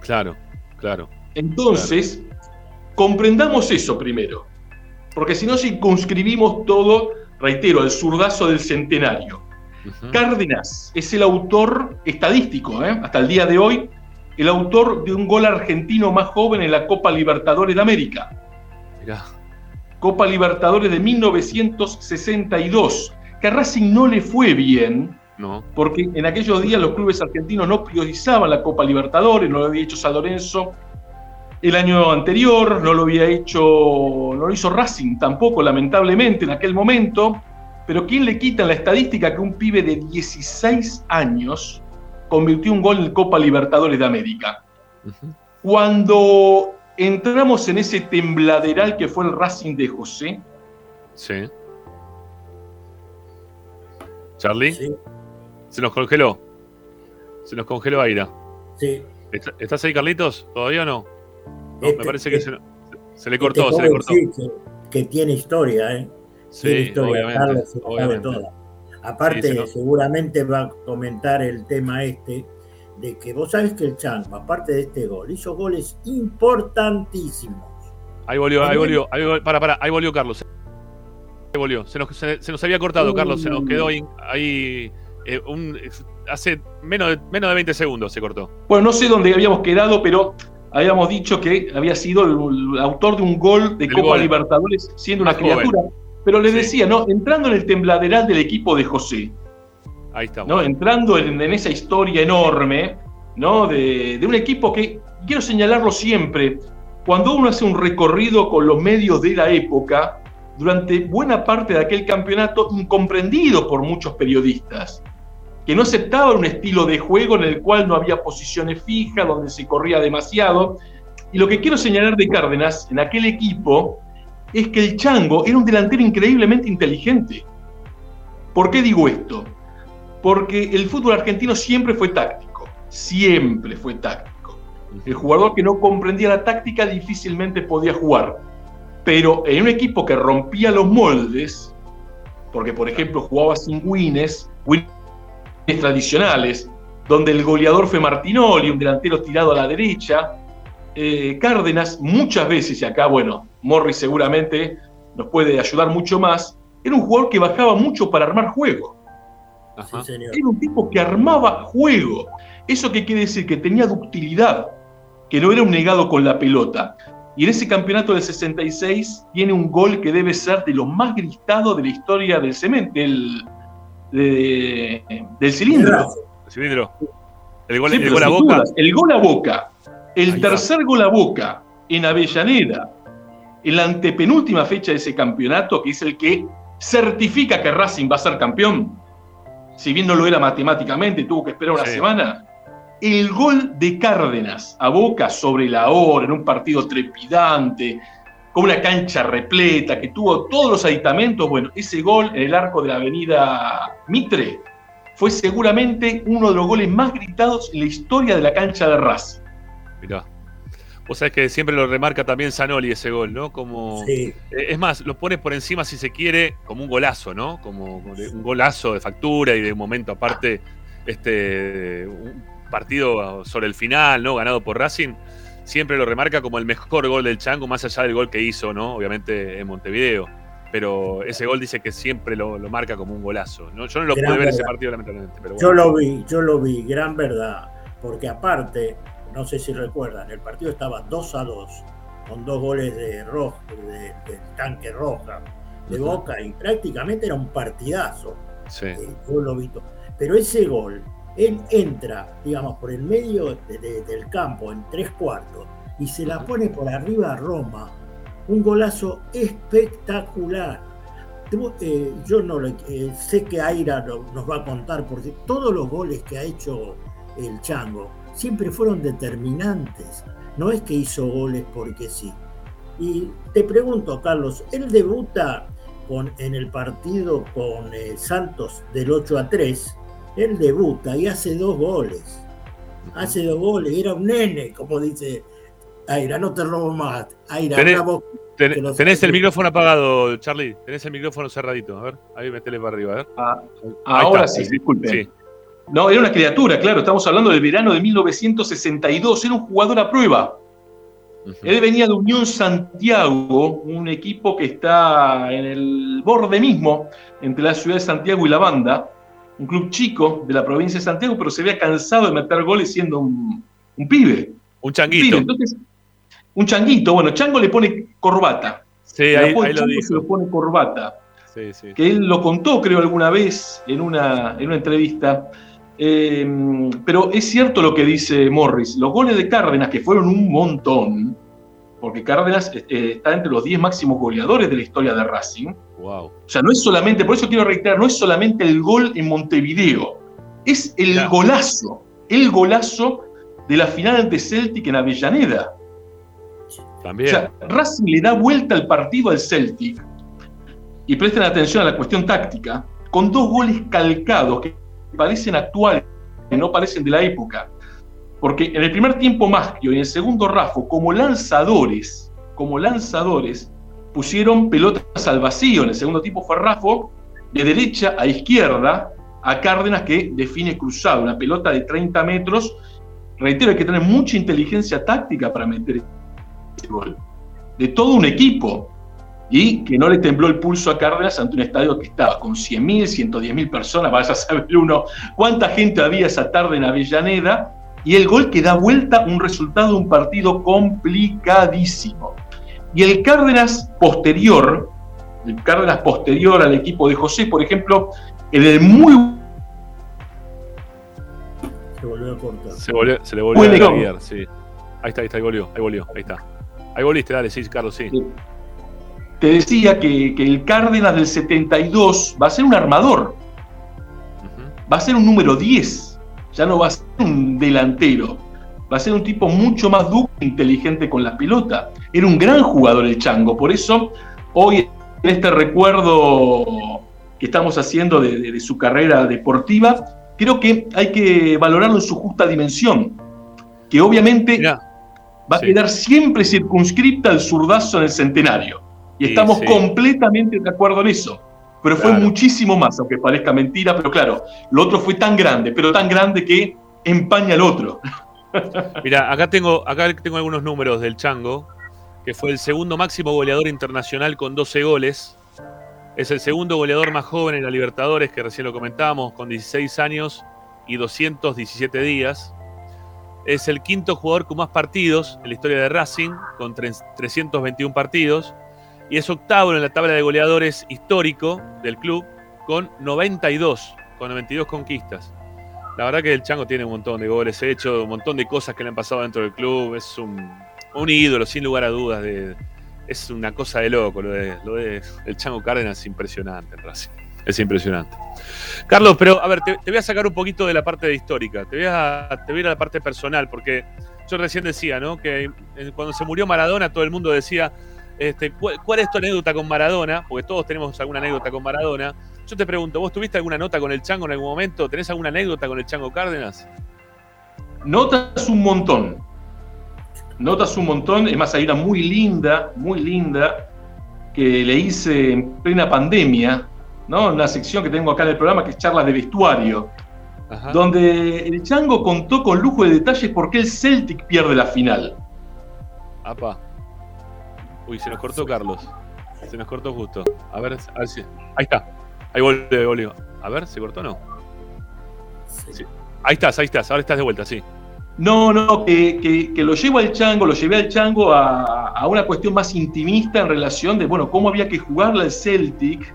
Claro, claro. Entonces, comprendamos eso primero. Porque si no circunscribimos todo, reitero, al zurdazo del centenario. Cárdenas es el autor estadístico, ¿eh? hasta el día de hoy, el autor de un gol argentino más joven en la Copa Libertadores de América. Mirá. Copa Libertadores de 1962, que a Racing no le fue bien, no. porque en aquellos días los clubes argentinos no priorizaban la Copa Libertadores, no lo había hecho San Lorenzo el año anterior, no lo había hecho, no lo hizo Racing tampoco, lamentablemente, en aquel momento, pero ¿quién le quita la estadística que un pibe de 16 años convirtió un gol en Copa Libertadores de América? Cuando entramos en ese tembladeral que fue el Racing de José. Sí. Charlie. Sí. Se nos congeló. Se nos congeló Aira. Sí. ¿Estás ahí, Carlitos? ¿Todavía o no? me este, parece que este se, le cortó, se le cortó. Que, tiene historia, ¿eh? Sí, tiene historia. obviamente. Aparte, seguramente va a comentar el tema este de que vos sabés que el Chango, aparte de este gol, hizo goles importantísimos. Ahí volvió, ahí volvió, ahí, para, para, ahí volvió Carlos. Ahí volvió. Se nos, se, nos había cortado, Carlos, se nos quedó ahí, eh, un, hace menos de, menos de 20 segundos se cortó. Bueno, no sé dónde habíamos quedado, pero habíamos dicho que había sido el, autor de un gol de Copa Libertadores siendo una criatura. Pero le decía, ¿no? Entrando en el tembladeral del equipo de José, Ahí estamos. ¿no? Entrando en, esa historia enorme, ¿no? De, un equipo que, quiero señalarlo siempre, cuando uno hace un recorrido con los medios de la época, durante buena parte de aquel campeonato, incomprendido por muchos periodistas, que no aceptaban un estilo de juego en el cual no había posiciones fijas, donde se corría demasiado. Y lo que quiero señalar de Cárdenas en aquel equipo es que el Chango era un delantero increíblemente inteligente. ¿Por qué digo esto? porque el fútbol argentino siempre fue táctico, siempre fue táctico. El jugador que no comprendía la táctica difícilmente podía jugar, pero en un equipo que rompía los moldes, porque por ejemplo jugaba sin wins, wins tradicionales, donde el goleador fue Martinoli, un delantero tirado a la derecha, eh, Cárdenas muchas veces, y acá bueno, Morris seguramente nos puede ayudar mucho más, era un jugador que bajaba mucho para armar juego. Era un tipo que armaba juego. ¿Eso qué quiere decir? Que tenía ductilidad, que no era un negado con la pelota. Y en ese campeonato del 66 tiene un gol que debe ser de los más gritados de la historia del cemento, del, del cilindro. El cilindro. El gol, a boca. El gol a boca. El tercer gol a boca en Avellaneda, en la antepenúltima fecha de ese campeonato, que es el que certifica que Racing va a ser campeón si bien no lo era matemáticamente, tuvo que esperar una semana. El gol de Cárdenas a Boca sobre la hora, en un partido trepidante, con una cancha repleta, que tuvo todos los aditamentos, bueno, ese gol en el arco de la avenida Mitre fue seguramente uno de los goles más gritados en la historia de la cancha de Racing. Mirá. Vos sabés que siempre lo remarca también Zanoli ese gol, ¿no? Como. Eh, es más, lo pones por encima, si se quiere, como un golazo, ¿no? Como un golazo de factura y de un momento aparte, este. Un partido sobre el final, ¿no? Ganado por Racing. Siempre lo remarca como el mejor gol del Chango, más allá del gol que hizo, ¿no? Obviamente en Montevideo. Pero ese gol dice que siempre lo, marca como un golazo. ¿no? Yo no lo pude ver ese partido, lamentablemente. Yo lo vi, yo lo vi, gran verdad. Porque aparte, no sé si recuerdan, el partido estaba 2 a 2, con dos goles de rojo, de, tanque roja, de Boca, y prácticamente era un partidazo. Sí. Eh, yo lo vi Pero ese gol, él entra, digamos, por el medio del campo en tres cuartos y se la pone por arriba a Roma. Un golazo espectacular. Eh, yo no eh, sé que Aira nos va a contar, porque todos los goles que ha hecho el Chango siempre fueron determinantes. No es que hizo goles porque sí. Y te pregunto, Carlos, él debuta con, en el partido con eh, Santos del 8 a 3. Él debuta y hace dos goles. Hace dos goles. Era un nene, como dice Aira, no te robo más. Aira, tenés, el micrófono apagado, Charlie. Tenés el micrófono cerradito. A ver, ahí metele para arriba. A ver. Ah, ahora sí, disculpe. Sí. No, era una criatura, claro, estamos hablando del verano de 1962, era un jugador a prueba. Él venía de Unión Santiago, un equipo que está en el borde mismo entre la ciudad de Santiago y la banda, un club chico de la provincia de Santiago, pero se había cansado de meter goles siendo un, pibe. Un changuito. Un, Entonces, un changuito, bueno, Chango le pone corbata. Sí, ahí, lo dijo. Se lo pone corbata. Sí, sí. Que él lo contó, creo, alguna vez en una, en una entrevista. Eh, pero es cierto lo que dice Morris, los goles de Cárdenas, que fueron un montón, porque Cárdenas eh, está entre los 10 máximos goleadores de la historia de Racing. Wow. O sea, no es solamente, por eso quiero reiterar, no es solamente el gol en Montevideo, es el golazo, el golazo de la final ante Celtic en Avellaneda. También. O sea, Racing le da vuelta al partido al Celtic, y presten atención a la cuestión táctica, con dos goles calcados que parecen actuales, no parecen de la época. Porque en el primer tiempo Maschio y en el segundo Rafo, como lanzadores, como lanzadores, pusieron pelotas al vacío. En el segundo tiempo fue Rafo de derecha a izquierda a Cárdenas que define cruzado, una pelota de 30 metros. Reitero, hay que tener mucha inteligencia táctica para meter ese gol. De todo un equipo y que no le tembló el pulso a Cárdenas ante un estadio que estaba con 100.000, 110.000 personas, vaya a saber uno cuánta gente había esa tarde en Avellaneda, y el gol que da vuelta un resultado de un partido complicadísimo. Y el Cárdenas posterior, el Cárdenas posterior al equipo de José, por ejemplo, en el muy... Se volvió a cortar. Se, volvió, se le volvió a cambiar, sí. Ahí está, ahí está, ahí volvió, ahí volvió, ahí está. Ahí volviste, dale, sí, Carlos, sí te decía que, el Cárdenas del 72 va a ser un armador, va a ser un número 10, ya no va a ser un delantero, va a ser un tipo mucho más duro e inteligente con la pelota. Era un gran jugador el Chango, por eso hoy en este recuerdo que estamos haciendo de, su carrera deportiva, creo que hay que valorarlo en su justa dimensión, que obviamente va a quedar siempre circunscripta al zurdazo en el centenario. Y estamos completamente de acuerdo en eso. Pero fue muchísimo más, aunque parezca mentira, pero claro, lo otro fue tan grande, pero tan grande que empaña al otro. Mira, acá tengo, acá tengo algunos números del Chango, que fue el segundo máximo goleador internacional con 12 goles. Es el segundo goleador más joven en la Libertadores, que recién lo comentábamos, con 16 años y 217 días. Es el quinto jugador con más partidos en la historia de Racing, con 321 partidos y es octavo en la tabla de goleadores histórico del club con 92, con 92 conquistas. La verdad que el Chango tiene un montón de goles hecho, un montón de cosas que le han pasado dentro del club. Es un, ídolo, sin lugar a dudas. Es una cosa de loco. Lo de, lo de el Chango Cárdenas es impresionante, Racing. Es impresionante. Carlos, pero a ver, te, voy a sacar un poquito de la parte histórica, te voy, a, te voy a ir a la parte personal, porque yo recién decía, ¿no? Que cuando se murió Maradona, todo el mundo decía, este, ¿cuál, es tu anécdota con Maradona? Porque todos tenemos alguna anécdota con Maradona. Yo te pregunto, ¿vos tuviste alguna nota con el Chango en algún momento? ¿Tenés alguna anécdota con el Chango Cárdenas? Notas un montón. Notas un montón. Es más, hay una muy linda, muy linda, que le hice en plena pandemia, ¿no? En la sección que tengo acá en el programa, que es charlas de vestuario. Donde el Chango contó con lujo de detalles por qué el Celtic pierde la final. Apa. Uy, se nos cortó Carlos. Se nos cortó justo. A ver, a ver si. Ahí está. Ahí volvió, A ver, ¿se cortó o no? Sí. Ahí estás, ahí estás. Ahora estás de vuelta, sí. No, no, que, lo llevo al chango, lo llevé al chango a, una cuestión más intimista en relación de, bueno, cómo había que jugarle al Celtic.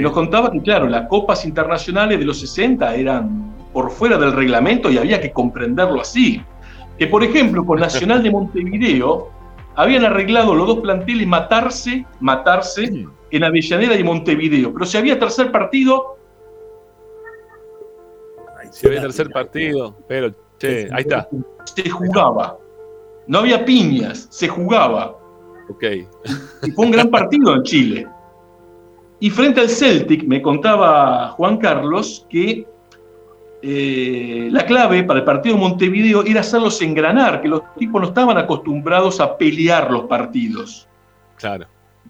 Nos contaba que, claro, las copas internacionales de los 60 eran por fuera del reglamento y había que comprenderlo así. Que, por ejemplo, con Nacional de Montevideo habían arreglado los dos planteles matarse, matarse en Avellaneda y Montevideo. Pero si había tercer partido. Si había tercer partido, pero che, ahí está. Se jugaba. No había piñas, se jugaba. Ok. Y fue un gran partido en Chile. Y frente al Celtic, me contaba Juan Carlos que eh, la clave para el partido de Montevideo era hacerlos engranar, que los tipos no estaban acostumbrados a pelear los partidos. Claro.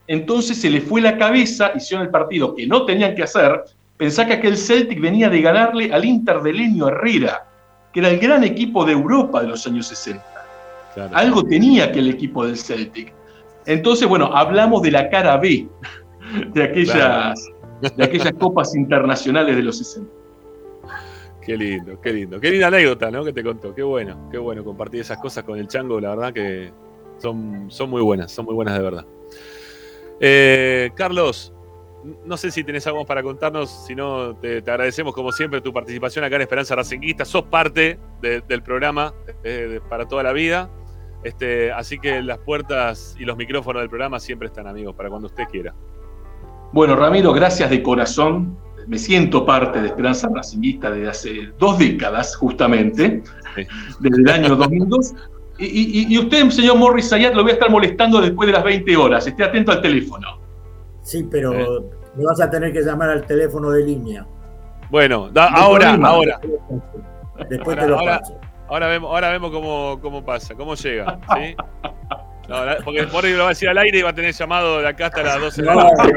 Entonces se les fue la cabeza, hicieron el partido que no tenían que hacer, pensá que aquel Celtic venía de ganarle al Inter de Leño Herrera, que era el gran equipo de Europa de los años 60. Algo tenía aquel equipo del Celtic. Entonces, bueno, hablamos de la cara B de aquellas, de aquellas copas internacionales de los 60. Qué lindo, qué lindo. Qué linda anécdota, ¿no? Que te contó. Qué bueno, qué bueno compartir esas cosas con el chango. La verdad que son, son muy buenas, son muy buenas de verdad. Eh, Carlos, no sé si tenés algo para contarnos, si no, te, agradecemos como siempre tu participación acá en Esperanza Racinguista. Sos parte del programa eh, para toda la vida. Este, así que las puertas y los micrófonos del programa siempre están amigos para cuando usted quiera. Bueno, Ramiro, gracias de corazón me siento parte de Esperanza Racingista desde hace dos décadas, justamente, desde el año 2002. Y, y, usted, señor Morris Sayat, lo voy a estar molestando después de las 20 horas. Esté atento al teléfono. Sí, pero eh. me vas a tener que llamar al teléfono de línea. Bueno, ahora, ahora. Después te lo paso. Ahora vemos, ahora vemos cómo, cómo pasa, cómo llega. ¿sí? No, porque Morri lo va a decir al aire y va a tener llamado de acá hasta las 12 de la noche.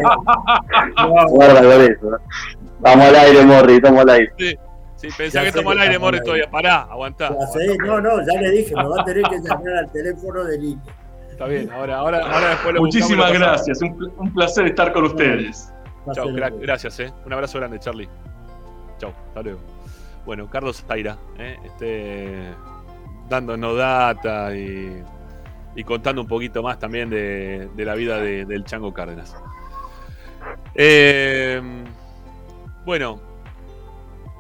Vamos al aire, Morri, estamos al aire. Sí, sí pensá que estamos al aire, Morri, todavía. Pará, aguantá. No, no, ya le dije, me va a tener que llamar al teléfono de línea. Está bien, ahora, ahora, ahora después lo Muchísimas gracias, un, placer estar con ustedes. Chao, gracias, eh. Un abrazo grande, Charlie. Chao, hasta luego. Bueno, Carlos Zaira, eh, este, dándonos data y y contando un poquito más también de, la vida del Chango Cárdenas. Eh, bueno,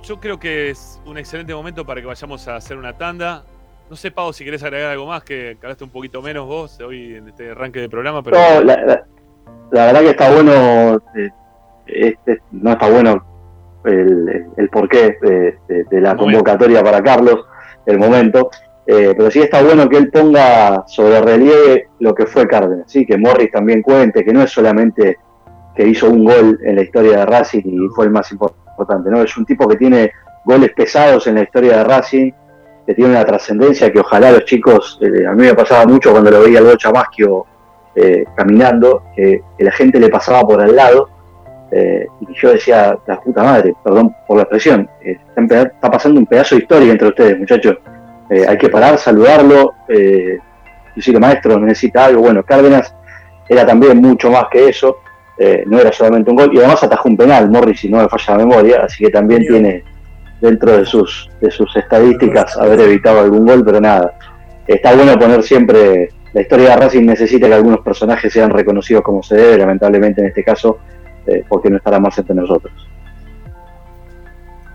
yo creo que es un excelente momento para que vayamos a hacer una tanda. No sé, Pau, si querés agregar algo más, que hablaste un poquito menos vos hoy en este arranque de programa. Pero... No, la, verdad que está bueno, eh, este, no está bueno el, porqué de la convocatoria para Carlos, el momento. Eh, pero sí está bueno que él ponga sobre relieve lo que fue Cárdenas, ¿sí? que Morris también cuente, que no es solamente que hizo un gol en la historia de Racing y fue el más importante, ¿no? Es un tipo que tiene goles pesados en la historia de Racing, que tiene una trascendencia que ojalá los chicos, eh, a mí me pasaba mucho cuando lo veía al Chamaschio eh, caminando, que, la gente le pasaba por al lado, y yo decía, la puta madre, perdón por la expresión, está pasando un pedazo de historia entre ustedes, muchachos. Eh, hay que parar, saludarlo, eh, decirle, maestro, necesita algo. Bueno, Cárdenas era también mucho más que eso, eh, no era solamente un gol, y además atajó un penal, Morris, si no me falla la memoria, así que también tiene dentro de sus, de sus estadísticas haber evitado algún gol, pero nada. Está bueno poner siempre, la historia de Racing necesita que algunos personajes sean reconocidos como se debe, lamentablemente en este caso, eh, porque no estará más entre nosotros.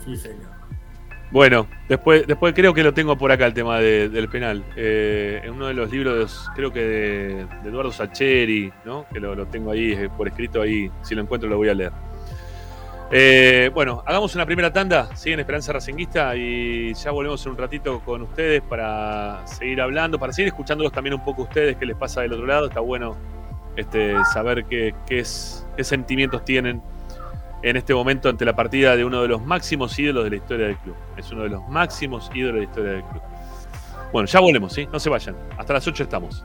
Sí. Bueno, después, después creo que lo tengo por acá el tema del penal. Eh, en uno de los libros, creo que de, Eduardo Sacheri, ¿no? que lo, tengo ahí eh, por escrito ahí, si lo encuentro lo voy a leer. Eh, bueno, hagamos una primera tanda, siguen Esperanza Racinguista y ya volvemos en un ratito con ustedes para seguir hablando, para seguir escuchándolos también un poco ustedes, qué les pasa del otro lado. Está bueno este, saber qué, es, qué sentimientos tienen en este momento ante la partida de uno de los máximos ídolos de la historia del club. Es uno de los máximos ídolos de la historia del club. Bueno, ya volvemos, ¿sí? No se vayan. Hasta las 8 estamos.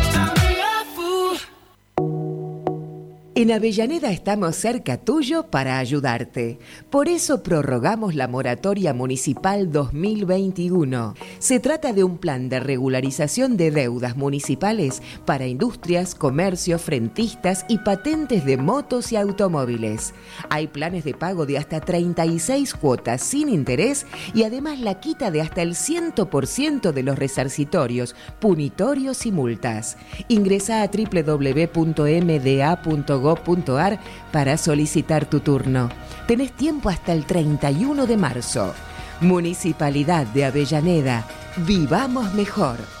En Avellaneda estamos cerca tuyo para ayudarte. Por eso prorrogamos la moratoria municipal 2021. Se trata de un plan de regularización de deudas municipales para industrias, comercios, frentistas y patentes de motos y automóviles. Hay planes de pago de hasta 36 cuotas sin interés y además la quita de hasta el 100% de los resarcitorios, punitorios y multas. Ingresa a www.mda.gov para solicitar tu turno. Tenés tiempo hasta el 31 de marzo. Municipalidad de Avellaneda. Vivamos mejor.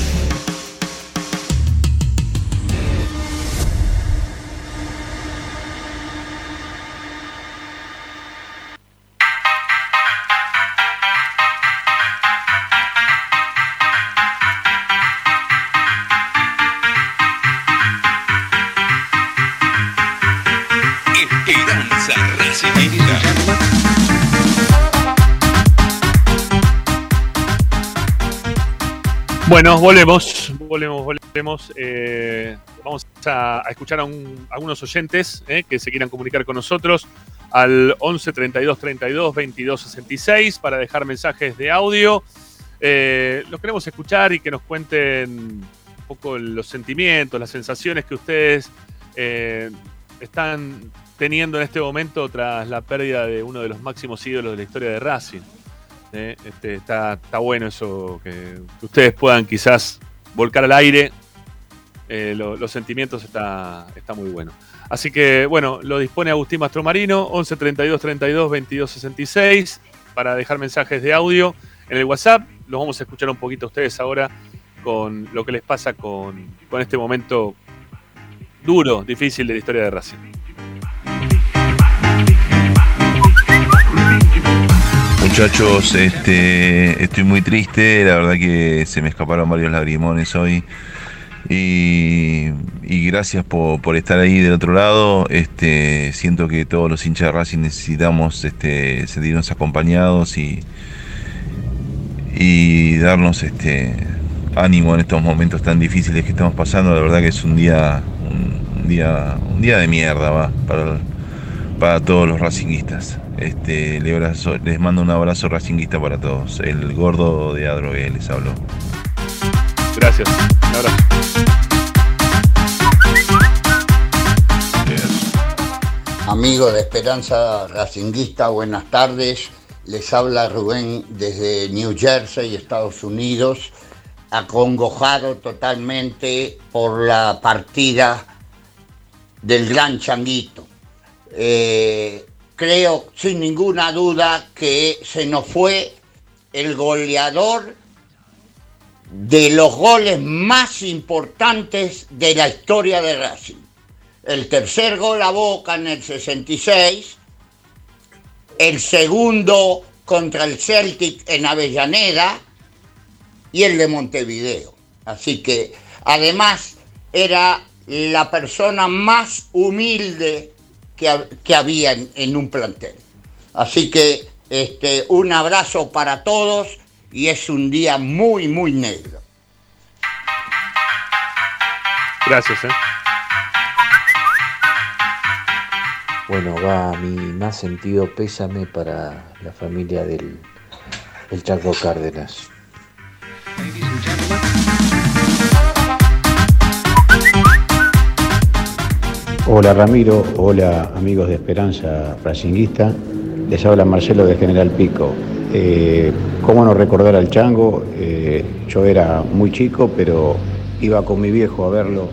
Bueno, volvemos, volvemos, volvemos. Eh, vamos a, escuchar a, algunos oyentes eh, que se quieran comunicar con nosotros al 11 32 32 22 66 para dejar mensajes de audio. Eh, los queremos escuchar y que nos cuenten un poco los sentimientos, las sensaciones que ustedes están teniendo en este momento tras la pérdida de uno de los máximos ídolos de la historia de Racing. ¿Eh? Este, está, está, bueno eso, que, ustedes puedan quizás volcar al aire eh, los sentimientos, está, está muy bueno. Así que, bueno, lo dispone Agustín Mastromarino, 11 32 32 22 66, para dejar mensajes de audio en el WhatsApp. Los vamos a escuchar un poquito a ustedes ahora con lo que les pasa con, con este momento duro, difícil de la historia de Racing. Muchachos, este, estoy muy triste, la verdad que se me escaparon varios lagrimones hoy. Y, gracias por, estar ahí del otro lado. Este, siento que todos los hinchas de Racing necesitamos este, sentirnos acompañados y, y darnos este, ánimo en estos momentos tan difíciles que estamos pasando. La verdad que es un día, un, día, un día de mierda va, para, para todos los racinguistas. Este, les mando un abrazo racinguista para todos. El gordo de Adrogué les habló. Gracias. Un abrazo. Amigo de Esperanza Racinguista, buenas tardes. Les habla Rubén desde New Jersey, Estados Unidos, acongojado totalmente por la partida del gran changuito. Eh, creo sin ninguna duda que se nos fue el goleador de los goles más importantes de la historia de Racing. El tercer gol a Boca en el 66, el segundo contra el Celtic en Avellaneda y el de Montevideo. Así que además era la persona más humilde que, había en, un plantel. Así que este, un abrazo para todos y es un día muy, muy negro. Gracias. ¿eh? Bueno, va mi más sentido pésame para la familia del, del Chaco Cárdenas. Hola Ramiro, hola amigos de Esperanza Racinguista, les habla Marcelo de General Pico. Eh, ¿Cómo no recordar al Chango? Eh, yo era muy chico, pero iba con mi viejo a verlo.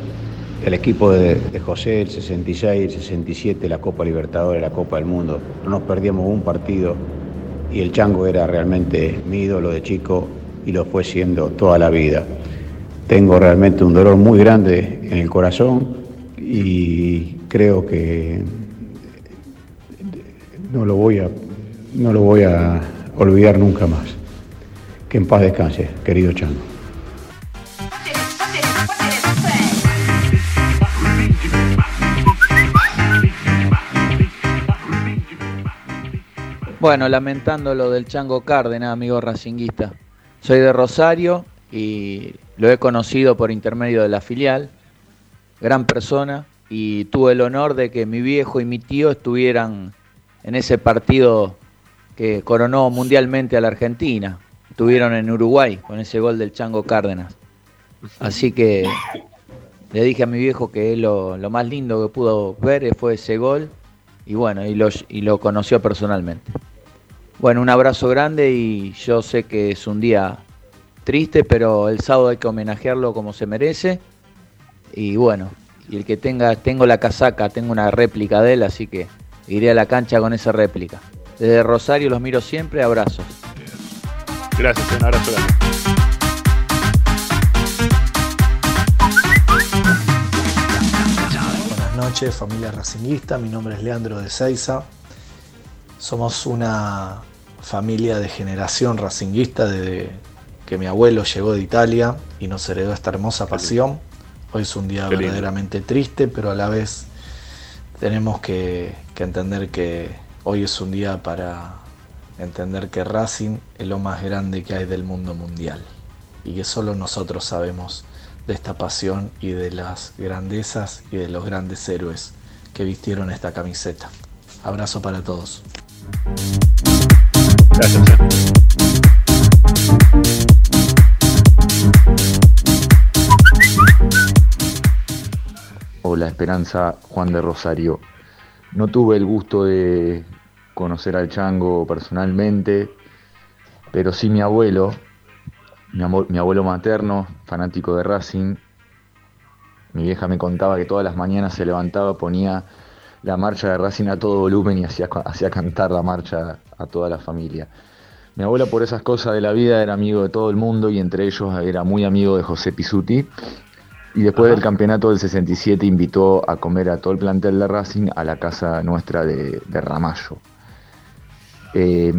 El equipo de, José, el 66, el 67, la Copa Libertadores, la Copa del Mundo. No nos perdíamos un partido y el Chango era realmente mi ídolo de chico y lo fue siendo toda la vida. Tengo realmente un dolor muy grande en el corazón y creo que no lo voy a, no lo voy a olvidar nunca más. Que en paz descanse, querido Chango. Bueno, lamentando lo del Chango Cárdenas, amigo racinguista. Soy de Rosario y lo he conocido por intermedio de la filial gran persona y tuve el honor de que mi viejo y mi tío estuvieran en ese partido que coronó mundialmente a la Argentina. Estuvieron en Uruguay con ese gol del Chango Cárdenas. Así que le dije a mi viejo que lo, lo más lindo que pudo ver fue ese gol y bueno, y lo, y lo conoció personalmente. Bueno, un abrazo grande y yo sé que es un día triste, pero el sábado hay que homenajearlo como se merece y bueno, y el que tenga, tengo la casaca, tengo una réplica de él, así que iré a la cancha con esa réplica. Desde Rosario los miro siempre, abrazos. Gracias, un abrazo Buenas noches, familia racinguista. Mi nombre es Leandro de Seiza. Somos una familia de generación racinguista desde que mi abuelo llegó de Italia y nos heredó esta hermosa pasión. Hoy es un día verdaderamente triste, pero a la vez tenemos que, entender que, hoy es un día para entender que Racing es lo más grande que hay del mundo mundial y que solo nosotros sabemos de esta pasión y de las grandezas y de los grandes héroes que vistieron esta camiseta. Abrazo para todos. Hola Esperanza, Juan de Rosario. No tuve el gusto de conocer al Chango personalmente, pero sí mi abuelo, mi, abuelo materno, fanático de Racing. Mi vieja me contaba que todas las mañanas se levantaba, ponía la marcha de Racing a todo volumen y hacía, hacía cantar la marcha a toda la familia. Mi abuela por esas cosas de la vida era amigo de todo el mundo y entre ellos era muy amigo de José Pisuti. Y después del campeonato del 67 invitó a comer a todo el plantel de Racing a la casa nuestra de, de Ramallo. Eh,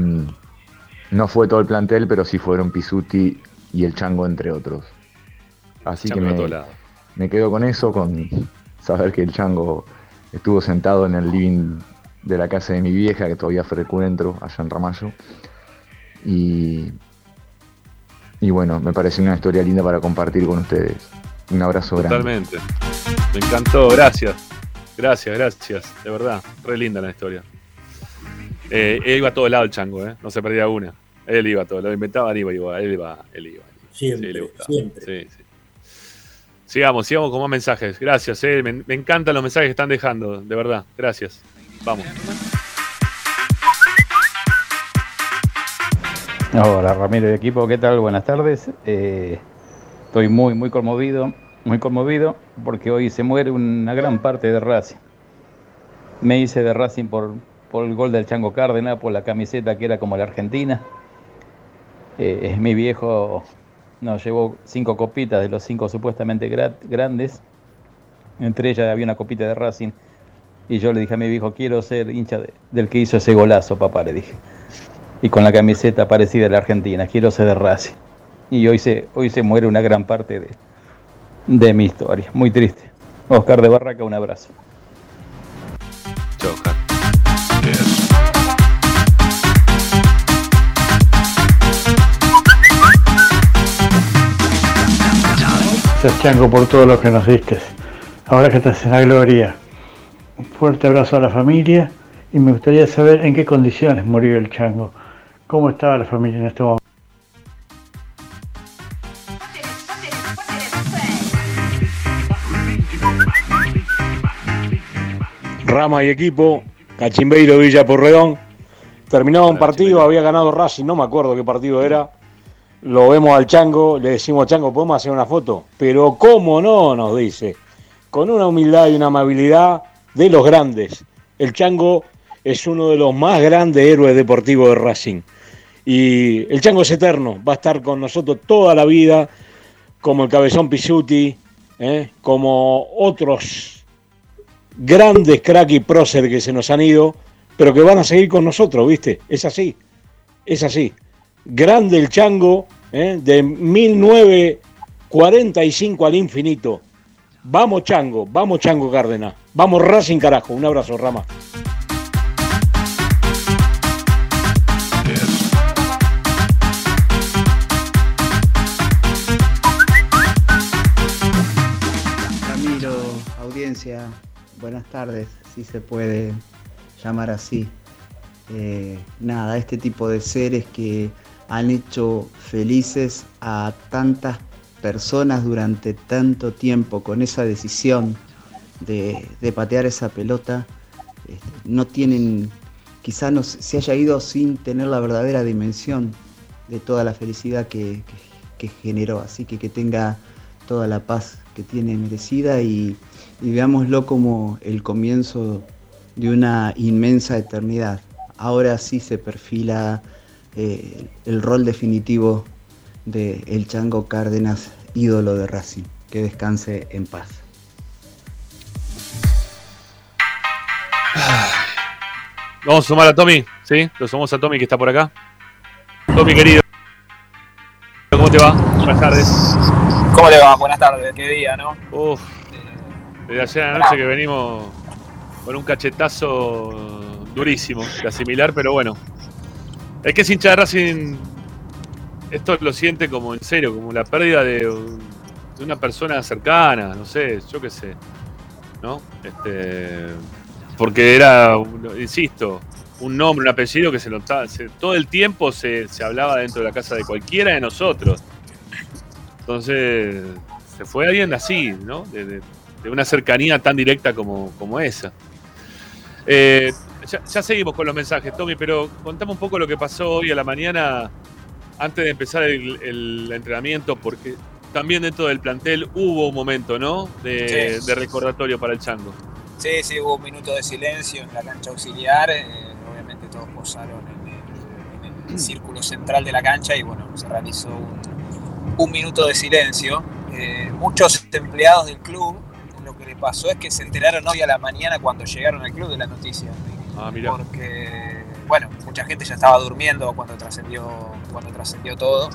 no fue todo el plantel, pero sí fueron Pisuti y el Chango entre otros. Así que me, me quedo con eso, con saber que el Chango estuvo sentado en el living de la casa de mi vieja, que todavía frecuento allá en Ramallo. Y, y bueno, me pareció una historia linda para compartir con ustedes. Un abrazo grande. Totalmente. Me encantó, gracias. Gracias, gracias. De verdad, re linda la historia. Eh, él iba a todo lado el chango, ¿eh? no se perdía una. Él iba a todo, lo inventaban, iba, iba, él iba, él iba. Siempre, le gustaba. siempre. Sí, sí. Sigamos, sigamos con más mensajes. Gracias, eh. me, me encantan los mensajes que están dejando, de verdad. Gracias. Vamos. Hola Ramiro de equipo, ¿qué tal? Buenas tardes. Eh, estoy muy, muy conmovido, muy conmovido porque hoy se muere una gran parte de Racing. Me hice de Racing por, por el gol del Chango Cárdenas, por la camiseta que era como la Argentina. Eh, mi viejo nos llevó cinco copitas de los cinco supuestamente gra- grandes. Entre ellas había una copita de Racing. Y yo le dije a mi viejo, quiero ser hincha de- del que hizo ese golazo, papá, le dije y con la camiseta parecida a la Argentina. Quiero ser de Racing. Y hoy se, hoy se muere una gran parte de, de mi historia. Muy triste. Oscar de Barraca, un abrazo. Chao, Oscar. Gracias Chango por todo lo que nos diste. Ahora que estás en la gloria. Un fuerte abrazo a la familia y me gustaría saber en qué condiciones murió el Chango. ¿Cómo estaba la familia en este momento? Rama y equipo, Cachimbeiro Villa Porredón. Terminaba un partido, había ganado Racing, no me acuerdo qué partido era. Lo vemos al Chango, le decimos Chango, ¿podemos hacer una foto? Pero cómo no, nos dice. Con una humildad y una amabilidad de los grandes. El Chango es uno de los más grandes héroes deportivos de Racing. Y el Chango es eterno, va a estar con nosotros toda la vida, como el Cabezón Pisuti, ¿eh? como otros grandes crack y prócer que se nos han ido, pero que van a seguir con nosotros, ¿viste? Es así, es así. Grande el chango, ¿eh? de 1945 al infinito. Vamos chango, vamos chango Cárdenas, vamos Racing carajo. Un abrazo, Rama. Ramiro, audiencia, buenas tardes, si se puede llamar así. Eh, nada, este tipo de seres que han hecho felices a tantas personas durante tanto tiempo con esa decisión de, patear esa pelota, este, no tienen, quizá no se haya ido sin tener la verdadera dimensión de toda la felicidad que, que- que generó. Así que que tenga toda la paz que tiene merecida y, y veámoslo como el comienzo de una inmensa eternidad. Ahora sí se perfila eh, el rol definitivo de El Chango Cárdenas, ídolo de Racing. Que descanse en paz. Vamos a sumar a Tommy, ¿sí? Lo sumamos a Tommy que está por acá. Tommy, querido. ¿Cómo te va? Buenas tardes. ¿Cómo le va? Buenas tardes, qué día, ¿no? Uf, desde ayer a la noche que venimos con un cachetazo durísimo de asimilar, pero bueno. Es que es hincha de esto lo siente como en serio, como la pérdida de, una persona cercana, no sé, yo qué sé. ¿No? Este, porque era, insisto, un nombre, un apellido que se notaba, se, todo el tiempo se, se hablaba dentro de la casa de cualquiera de nosotros. Entonces, se fue alguien así, ¿no? De una cercanía tan directa como, como esa. Eh, ya, ya seguimos con los mensajes, Tommy, pero contame un poco lo que pasó hoy a la mañana antes de empezar el, el entrenamiento, porque también dentro del plantel hubo un momento, ¿no? De, Sí. de recordatorio para el Chango. Sí, sí, hubo un minuto de silencio en la cancha auxiliar. eh, obviamente todos posaron en el, en el círculo central de la cancha y bueno, se realizó un, un minuto de silencio. Eh, muchos empleados del club pasó es que se enteraron hoy a la mañana cuando llegaron al club de la noticia. Ah, mira. Porque, bueno, mucha gente ya estaba durmiendo cuando trascendió cuando trascendió todo.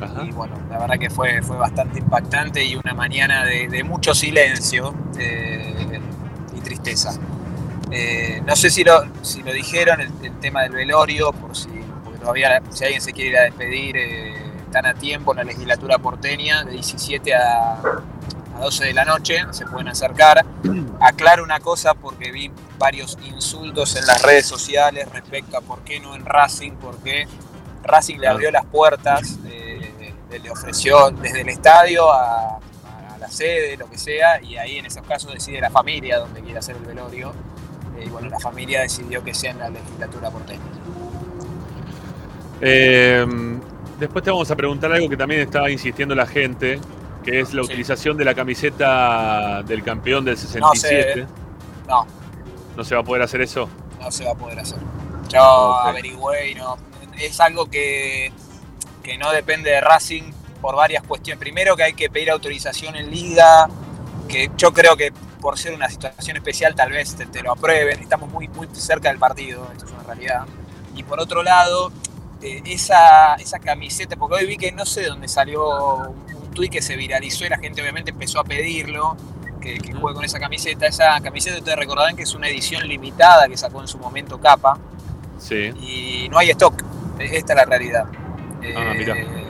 Ajá. Y bueno, la verdad que fue, fue bastante impactante y una mañana de, de mucho silencio eh, y tristeza. Eh, no sé si lo, si lo dijeron, el, el tema del velorio, por si, porque todavía si alguien se quiere ir a despedir, eh, están a tiempo en la legislatura porteña, de 17 a, a 12 de la noche, se pueden acercar. Aclaro una cosa porque vi varios insultos en las redes sociales respecto a por qué no en Racing, porque Racing le abrió las puertas, eh, le ofreció desde el estadio a, la sede, lo que sea, y ahí en esos casos decide la familia donde quiere hacer el velorio. Eh, y bueno, la familia decidió que sea en la legislatura porteña. Eh, después te vamos a preguntar algo que también estaba insistiendo la gente, que es la utilización de la camiseta del campeón del 67. No, ¿No se va a poder hacer eso? no se va a poder hacer. Yo Ok. averigüé y no. Es algo que, que no depende de Racing por varias cuestiones. Primero que hay que pedir autorización en liga, que yo creo que por ser una situación especial tal vez te, te lo aprueben. Estamos muy, muy cerca del partido, esto es una realidad. Y por otro lado, eh, esa, esa camiseta, porque hoy vi que no sé de dónde salió tuit que se viralizó y la gente obviamente empezó a pedirlo, que, que juegue con esa camiseta. Esa camiseta ustedes recordarán que es una edición limitada que sacó en su momento Capa Sí. y no hay stock. E- Esta es la realidad. Ah. Eh,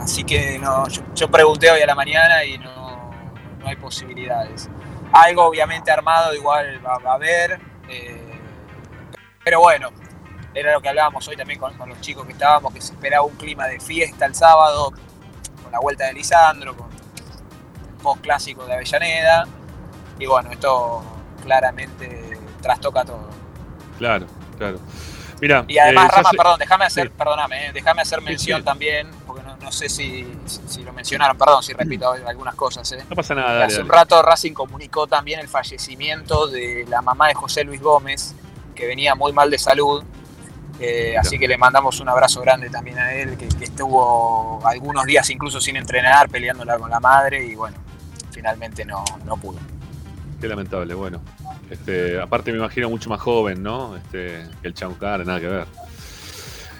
así que no, yo, yo pregunté hoy a la mañana y no, no hay posibilidades. Algo obviamente armado igual va, va a haber, eh, pero bueno, era lo que hablábamos hoy también con, con los chicos que estábamos, que se esperaba un clima de fiesta el sábado, con la vuelta de Lisandro, con el post clásico de Avellaneda, y bueno, esto claramente trastoca todo. Claro, claro. Mira, Y además, eh, sé- perdón, déjame hacer, Sí. perdóname, eh, déjame hacer mención sí. también, porque no, no sé si, si- si lo mencionaron, perdón si repito algunas cosas. eh. No pasa nada, dale, Hace un rato Racing comunicó también el fallecimiento de la mamá de José Luis Gómez, que venía muy mal de salud. Eh, así que le mandamos un abrazo grande también a él, que, estuvo algunos días incluso sin entrenar, peleándola con la madre y bueno, finalmente no, no pudo. Qué lamentable, bueno. Este, aparte me imagino mucho más joven, ¿no? Este, que el Chaucar, nada que ver.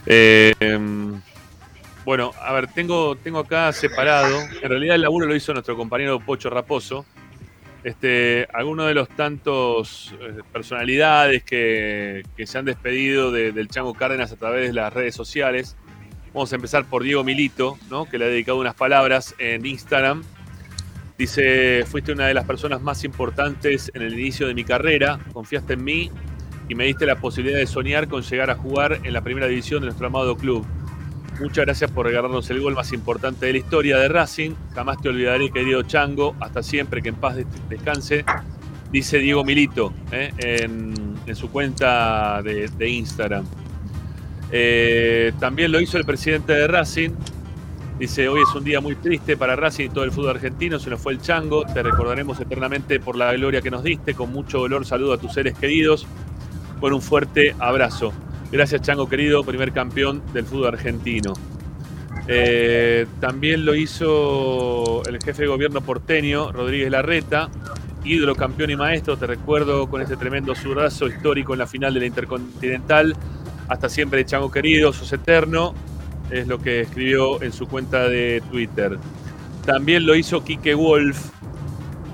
Eh, bueno, a ver, tengo, tengo acá separado. En realidad el laburo lo hizo nuestro compañero Pocho Raposo. Este, algunos de los tantos eh, personalidades que, se han despedido de- del Chango Cárdenas a través de las redes sociales. Vamos a empezar por Diego Milito, que le ha dedicado unas palabras en Instagram. Dice, fuiste una de las personas más importantes en el inicio de mi carrera, confiaste en mí y me diste la posibilidad de soñar con llegar a jugar en la primera división de nuestro amado club. Muchas gracias por regalarnos el gol más importante de la historia de Racing. Jamás te olvidaré, querido Chango. Hasta siempre, que en paz des- descanse. Dice Diego Milito ¿eh? en, su cuenta de, de Instagram. Eh, también lo hizo el presidente de Racing, Dice, hoy es un día muy triste para Racing y todo el fútbol argentino, se nos fue el chango, te recordaremos eternamente por la gloria que nos diste, con mucho dolor saludo a tus seres queridos, con un fuerte abrazo. Gracias chango querido, primer campeón del fútbol argentino. Eh, también lo hizo el jefe de gobierno porteño, Rodríguez Larreta, ídolo, campeón y maestro, te recuerdo con este tremendo zurrazo histórico en la final de la Intercontinental. Hasta siempre, chango querido, sos eterno es lo que escribió en su cuenta de Twitter. También lo hizo Quique Wolf.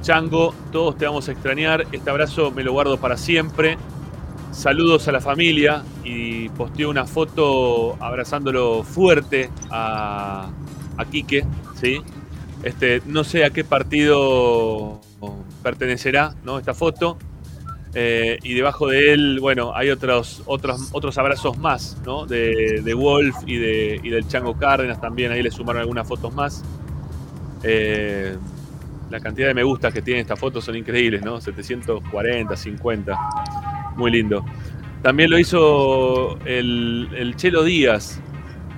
Chango, todos te vamos a extrañar. Este abrazo me lo guardo para siempre. Saludos a la familia y posteó una foto abrazándolo fuerte a, a Quique, ¿sí? Este, no sé a qué partido pertenecerá, ¿no? Esta foto. Eh, y debajo de él, bueno, hay otros, otros, otros abrazos más, ¿no? De, de Wolf y, de, y del Chango Cárdenas también, ahí le sumaron algunas fotos más. Eh, la cantidad de me gustas que tiene esta foto son increíbles, ¿no? 740, 50. Muy lindo. También lo hizo el, el Chelo Díaz.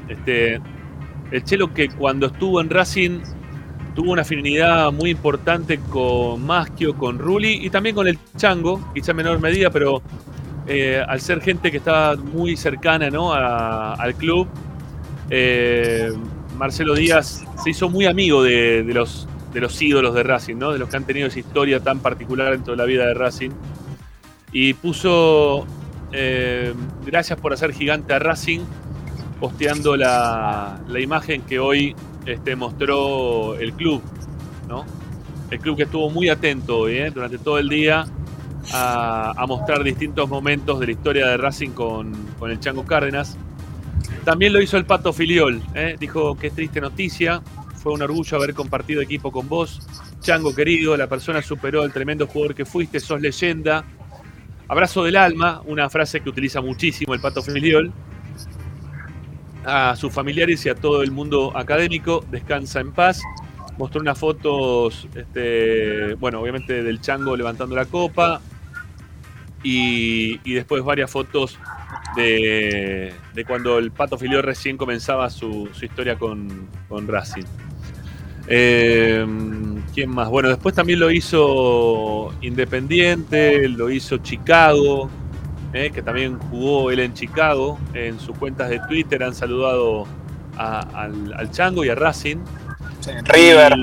Este, el Chelo que cuando estuvo en Racing tuvo una afinidad muy importante con Maschio, con Rulli y también con el Chango, quizá en menor medida, pero eh, al ser gente que estaba muy cercana ¿no? al club, eh, Marcelo Díaz se hizo muy amigo de los, de los ídolos de Racing, ¿no? de los que han tenido esa historia tan particular en toda la vida de Racing. Y puso eh, gracias por hacer gigante a Racing, posteando la, la imagen que hoy este, mostró el club, ¿no? El club que estuvo muy atento hoy, ¿eh? durante todo el día a, mostrar distintos momentos de la historia de Racing con, con el Chango Cárdenas. También lo hizo el Pato Filiol, ¿eh? dijo que es triste noticia, fue un orgullo haber compartido equipo con vos. Chango querido, la persona superó al tremendo jugador que fuiste, sos leyenda. Abrazo del alma, una frase que utiliza muchísimo el Pato Filiol. A sus familiares y a todo el mundo académico, descansa en paz. Mostró unas fotos, este, bueno, obviamente del Chango levantando la copa. Y, después varias fotos de, cuando el Pato Filiol recién comenzaba su, historia con Racing. Eh, ¿Quién más? Bueno, después también lo hizo Independiente, lo hizo Chicago, eh, que también jugó él en Chicago. En sus cuentas de Twitter han saludado a- al, al Chango y a Racing. River.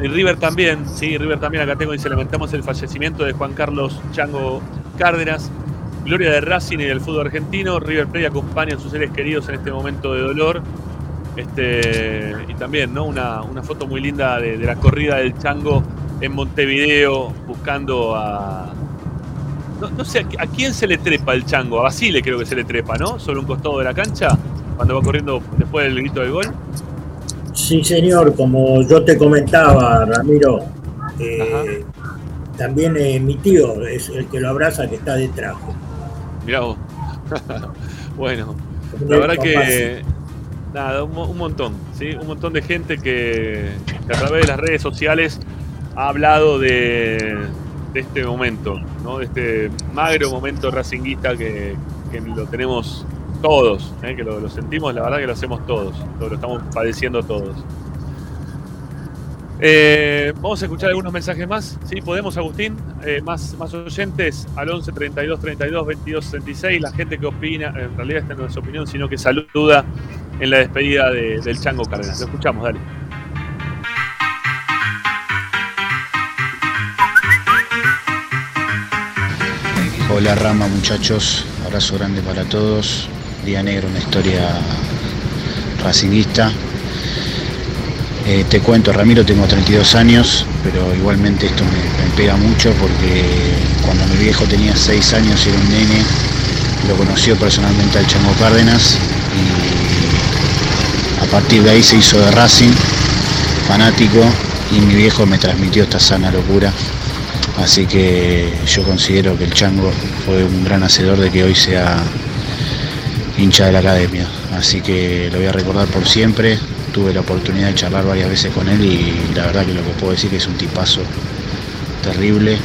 Y, y River también, sí, River también. Acá tengo, dice, lamentamos el fallecimiento de Juan Carlos Chango Cárdenas. Gloria de Racing y del fútbol argentino. River Plate acompaña a sus seres queridos en este momento de dolor. Este, y también, ¿no? Una, una foto muy linda de, de la corrida del Chango en Montevideo, buscando a. No, no sé, ¿a quién se le trepa el Chango? A Basile creo que se le trepa, ¿no? Sobre un costado de la cancha, cuando va corriendo después del grito del gol. Sí, señor, como yo te comentaba, Ramiro, eh, también eh, mi tío es el que lo abraza que está detrás. Mirá vos. bueno, la verdad que. Nada, un, un montón, ¿sí? Un montón de gente que, a través de las redes sociales ha hablado de, este momento, ¿no? De este magro momento racinguista que, que lo tenemos todos, ¿eh? que lo, sentimos, la verdad que lo hacemos todos, lo, estamos padeciendo todos. Eh, vamos a escuchar algunos mensajes más. Sí, podemos, Agustín. Eh, más, más oyentes al 11 32 32 22 66. La gente que opina, en realidad esta no es opinión, sino que saluda en la despedida de- del Chango Cárdenas. Lo escuchamos, dale. Hola Rama muchachos, abrazo grande para todos. Día negro, una historia racinguista. Eh, te cuento, Ramiro, tengo 32 años, pero igualmente esto me, pega mucho porque cuando mi viejo tenía 6 años y era un nene, lo conoció personalmente al Chango Cárdenas partir de ahí se hizo de Racing, fanático, y mi viejo me transmitió esta sana locura. Así que yo considero que el Chango fue un gran hacedor de que hoy sea hincha de la academia. Así que lo voy a recordar por siempre. Tuve la oportunidad de charlar varias veces con él y la verdad que lo que puedo decir es un tipazo terrible,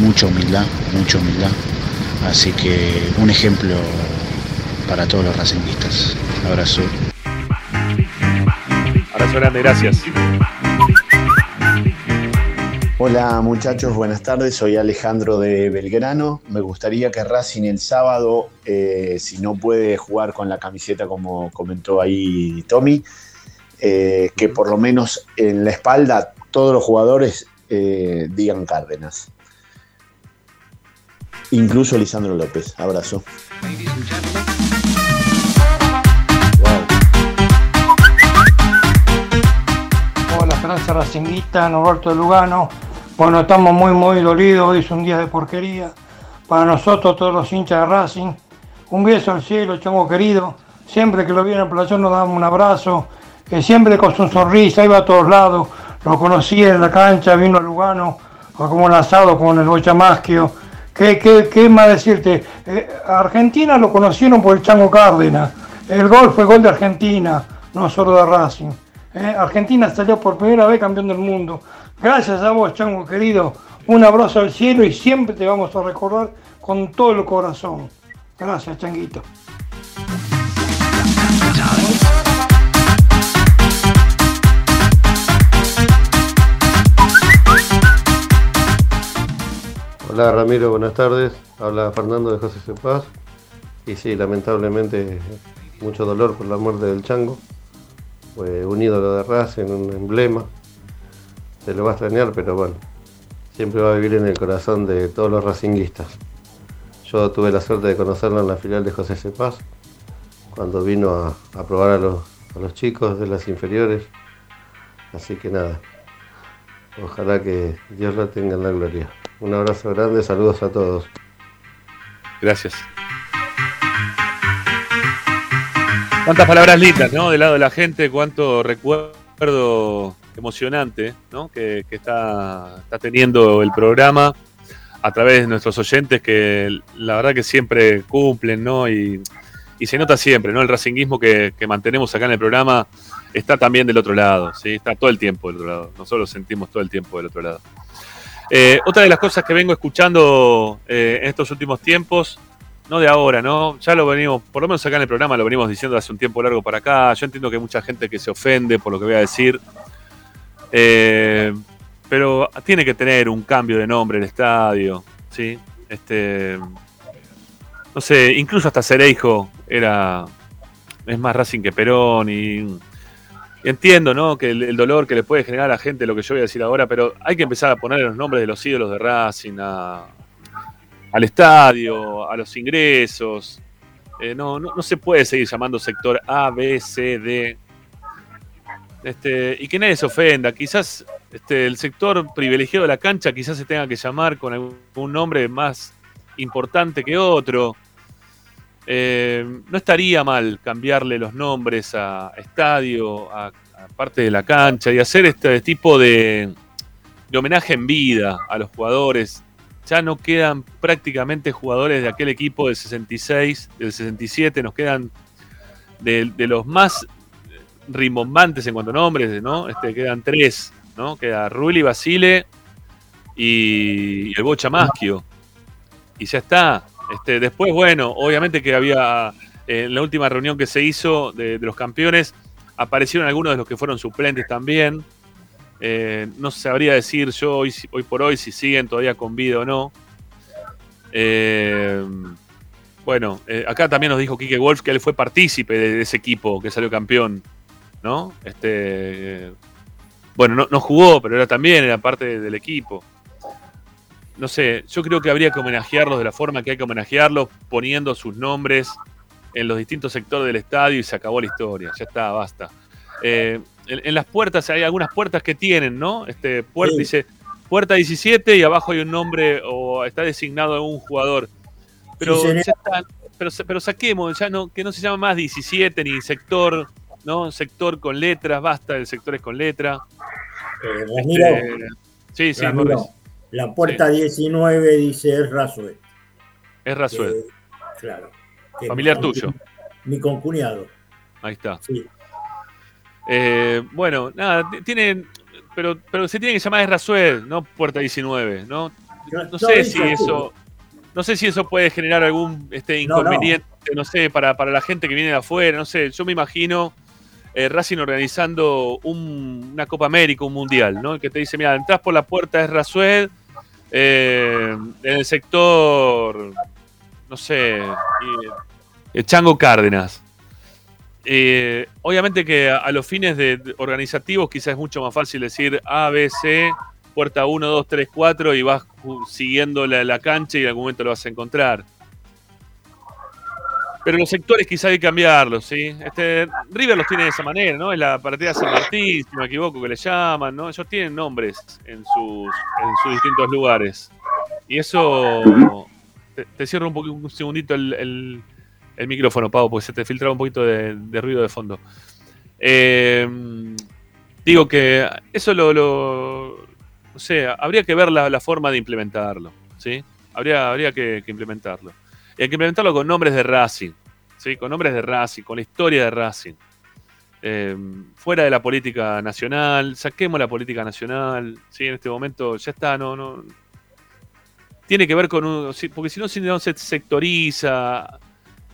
mucha humildad, mucha humildad. Así que un ejemplo para todos los racinguistas. Abrazo. Abrazo grande, gracias. Hola muchachos, buenas tardes. Soy Alejandro de Belgrano. Me gustaría que Racing el sábado, eh, si no puede jugar con la camiseta como comentó ahí Tommy, eh, que por lo menos en la espalda todos los jugadores eh, digan Cárdenas. Incluso Lisandro López. Abrazo. Esperanza Racinguista, Norberto de Lugano. Bueno, estamos muy, muy dolidos. Hoy es un día de porquería para nosotros, todos los hinchas de Racing. Un beso al cielo, chango querido. Siempre que lo viene en playón nos damos un abrazo. Que siempre con su sonrisa iba a todos lados. Lo conocí en la cancha, vino a Lugano, como un asado con el Bochamaschio. ¿Qué, qué, qué más decirte? Eh, Argentina lo conocieron por el Chango Cárdenas. El gol fue gol de Argentina, no solo de Racing. Eh, Argentina salió por primera vez campeón del mundo. Gracias a vos, Chango querido. Un abrazo al cielo y siempre te vamos a recordar con todo el corazón. Gracias, Changuito. Hola Ramiro, buenas tardes. Habla Fernando de José Cepaz. Y sí, lamentablemente mucho dolor por la muerte del Chango. Fue un ídolo de Racing, un emblema. Se lo va a extrañar, pero bueno, siempre va a vivir en el corazón de todos los racinguistas. Yo tuve la suerte de conocerlo en la filial de José Cepaz, cuando vino a, probar a los, a los chicos de las inferiores. Así que nada, ojalá que Dios lo tenga en la gloria. Un abrazo grande, saludos a todos. Gracias. Cuántas palabras lindas, ¿no? Del lado de la gente, cuánto recuerdo emocionante, ¿no? Que, está, está teniendo el programa a través de nuestros oyentes que la verdad que siempre cumplen, ¿no? Y, se nota siempre, ¿no? El racinguismo que, que, mantenemos acá en el programa está también del otro lado, ¿sí? Está todo el tiempo del otro lado. Nosotros lo sentimos todo el tiempo del otro lado. Eh, otra de las cosas que vengo escuchando eh, en estos últimos tiempos, no de ahora, ¿no? Ya lo venimos, por lo menos acá en el programa lo venimos diciendo hace un tiempo largo para acá. Yo entiendo que hay mucha gente que se ofende por lo que voy a decir. Eh, pero tiene que tener un cambio de nombre el estadio, ¿sí? Este, no sé, incluso hasta Cereijo era es más Racing que Perón y, entiendo, ¿no? Que el, el, dolor que le puede generar a la gente lo que yo voy a decir ahora, pero hay que empezar a poner los nombres de los ídolos de Racing a, al estadio, a los ingresos. Eh, no, no, se puede seguir llamando sector A, B, C, D. Este, y que nadie se ofenda. Quizás este, el sector privilegiado de la cancha quizás se tenga que llamar con algún nombre más importante que otro. Eh, no estaría mal cambiarle los nombres a estadio, a, parte de la cancha y hacer este tipo de, homenaje en vida a los jugadores. Ya no quedan prácticamente jugadores de aquel equipo del 66, del 67, nos quedan de, los más rimbombantes en cuanto a nombres, ¿no? Este, quedan tres, ¿no? Queda Rulli, Basile y, y el Bocha Maschio. Y ya está. Este, después, bueno, obviamente que había eh, en la última reunión que se hizo de, de, los campeones, aparecieron algunos de los que fueron suplentes también. Eh, no sabría decir yo hoy, por hoy si siguen todavía con vida o no. Eh, bueno, eh, acá también nos dijo Kike Wolf que él fue partícipe de, ese equipo que salió campeón. ¿no? Este, bueno, no, no, jugó, pero era también, era parte del equipo. No sé, yo creo que habría que homenajearlos de la forma que hay que homenajearlos, poniendo sus nombres en los distintos sectores del estadio y se acabó la historia. Ya está, basta. Eh, en, en, las puertas hay algunas puertas que tienen, ¿no? Este, puerta, sí. Dice puerta 17 y abajo hay un nombre o está designado algún jugador. Pero, sí, ya está, pero, pero saquemos, ya no, que no se llama más 17 ni sector ¿no? Sector con letras, basta el sector es con letra. Eh, Ramiro, este, sí, sí, Ramiro, la puerta sí. 19 dice es Rasuel. Es Rasuel. Eh, claro. Familiar tuyo. Mi concuñado. Ahí está. Sí. Eh, bueno, nada, tienen. Pero, pero se tiene que llamar es Rasuel, no Puerta 19, ¿no? No, sé si eso. No sé si eso puede generar algún este, inconveniente, no, no sé, para, para la gente que viene de afuera, no sé. Yo me imagino eh, Racing organizando un, una Copa América, un Mundial, ¿no? Que te dice, mira, entras por la puerta es Rasuel, eh, en el sector, no sé, eh, Chango Cárdenas. Eh, obviamente que a, los fines de, organizativos quizás es mucho más fácil decir A, B, C, puerta 1, 2, 3, 4 y vas siguiendo la, cancha y en algún momento lo vas a encontrar. Pero los sectores quizá hay que cambiarlos, ¿sí? Este, River los tiene de esa manera, ¿no? Es la partida San Martín, si no me equivoco, que le llaman, ¿no? Ellos tienen nombres en sus, distintos lugares. Y eso te, cierro un, poqu- un segundito el- el micrófono, Pau, porque se te filtraba un poquito de, ruido de fondo. Eh, digo que eso lo, lo- no sé, habría que ver la, forma de implementarlo, ¿sí? Habría, habría que, implementarlo. Y hay que implementarlo con nombres de Racing, ¿sí? Con nombres de Racing, con la historia de Racing. Eh, fuera de la política nacional, saquemos la política nacional, ¿sí? En este momento ya está, no, no, tiene que ver con un. Porque si no, si no se sectoriza,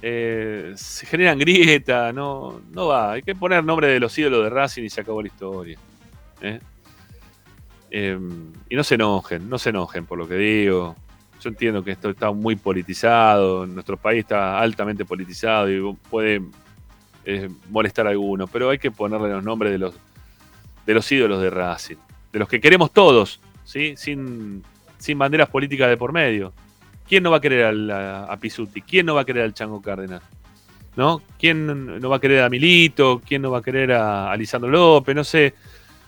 eh, se generan grietas, no, no va. Hay que poner nombre de los ídolos de Racing y se acabó la historia. ¿eh? Eh, y no se enojen, no se enojen por lo que digo. Yo entiendo que esto está muy politizado, nuestro país está altamente politizado y puede eh, molestar a algunos, pero hay que ponerle los nombres de los, de los ídolos de Racing, de los que queremos todos, ¿sí? sin, sin banderas políticas de por medio. ¿Quién no va a querer a, a? ¿Quién no va a querer al Chango Cárdenas? ¿No? ¿Quién no va a querer a Milito? ¿Quién no va a querer a, a Lisandro López? No sé.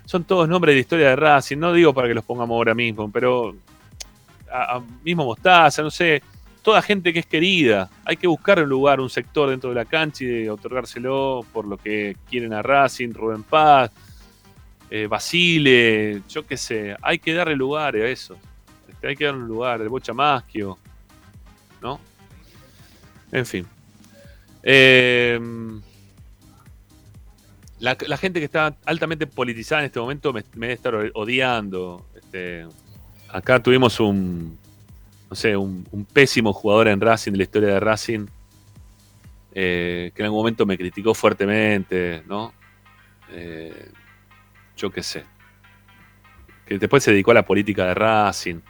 Son todos nombres de historia de Racing. No digo para que los pongamos ahora mismo, pero a, a mismo Mostaza, no sé. Toda gente que es querida. Hay que buscar un lugar, un sector dentro de la cancha y de otorgárselo por lo que quieren a Racing, Rubén Paz, eh, Basile, yo qué sé. Hay que darle lugar a eso. Este, hay que darle un lugar, el Bocha Maschio, ¿no? En fin. Eh, la, gente que está altamente politizada en este momento me, me debe estar odiando. Este, acá tuvimos un, no sé, un pésimo jugador en Racing, de la historia de Racing, eh, que en algún momento me criticó fuertemente, ¿no? Eh, yo qué sé. Que después se dedicó a la política de Racing.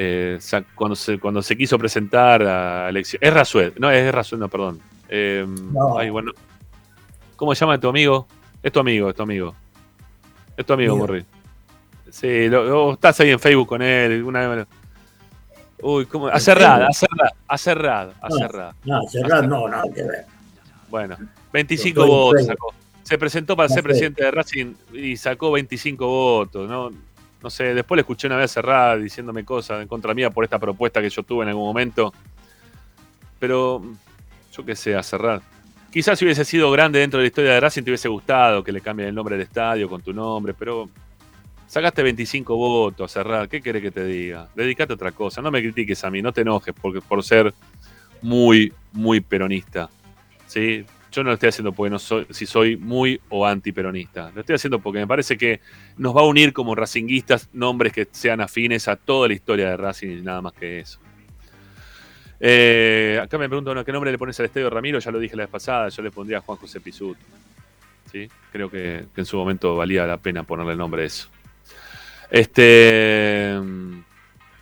Eh, cuando, se, cuando se quiso presentar a elección. Es Rasued, no, es Rasued, no, perdón. Eh, ay, bueno. ¿Cómo se llama tu amigo? Es tu amigo, es tu amigo. Es tu amigo. Morri. Sí, lo- lo- estás ahí en Facebook con él. Una vez- Uy, ¿cómo? A Cerrada, a Cerrada, a Cerrada, a No, Cerrada. No, cerrar no, nada que ver. Bueno, 25 Estoy en votos sacó. Se presentó para No ser presidente de Racing y sacó 25 votos. No, no sé, después le escuché una vez cerrada diciéndome cosas en contra mía por esta propuesta que yo tuve en algún momento. Pero yo qué sé, a cerrar. Quizás si hubiese sido grande dentro de la historia de Racing te hubiese gustado que le cambien el nombre del estadio con tu nombre, pero sacaste 25 votos a cerrar. ¿Qué querés que te diga? Dedicate a otra cosa. No me critiques a mí, no te enojes porque, por ser muy, muy peronista. ¿sí? Yo no lo estoy haciendo porque no soy, si soy muy o antiperonista. Lo estoy haciendo porque me parece que nos va a unir como racinguistas nombres que sean afines a toda la historia de Racing y nada más que eso. Eh, acá me preguntan ¿qué nombre le pones al estadio Ramiro? Ya lo dije la vez pasada, yo le pondría a Juan José Pizut. ¿Sí? Creo que, en su momento valía la pena ponerle el nombre a eso. Este.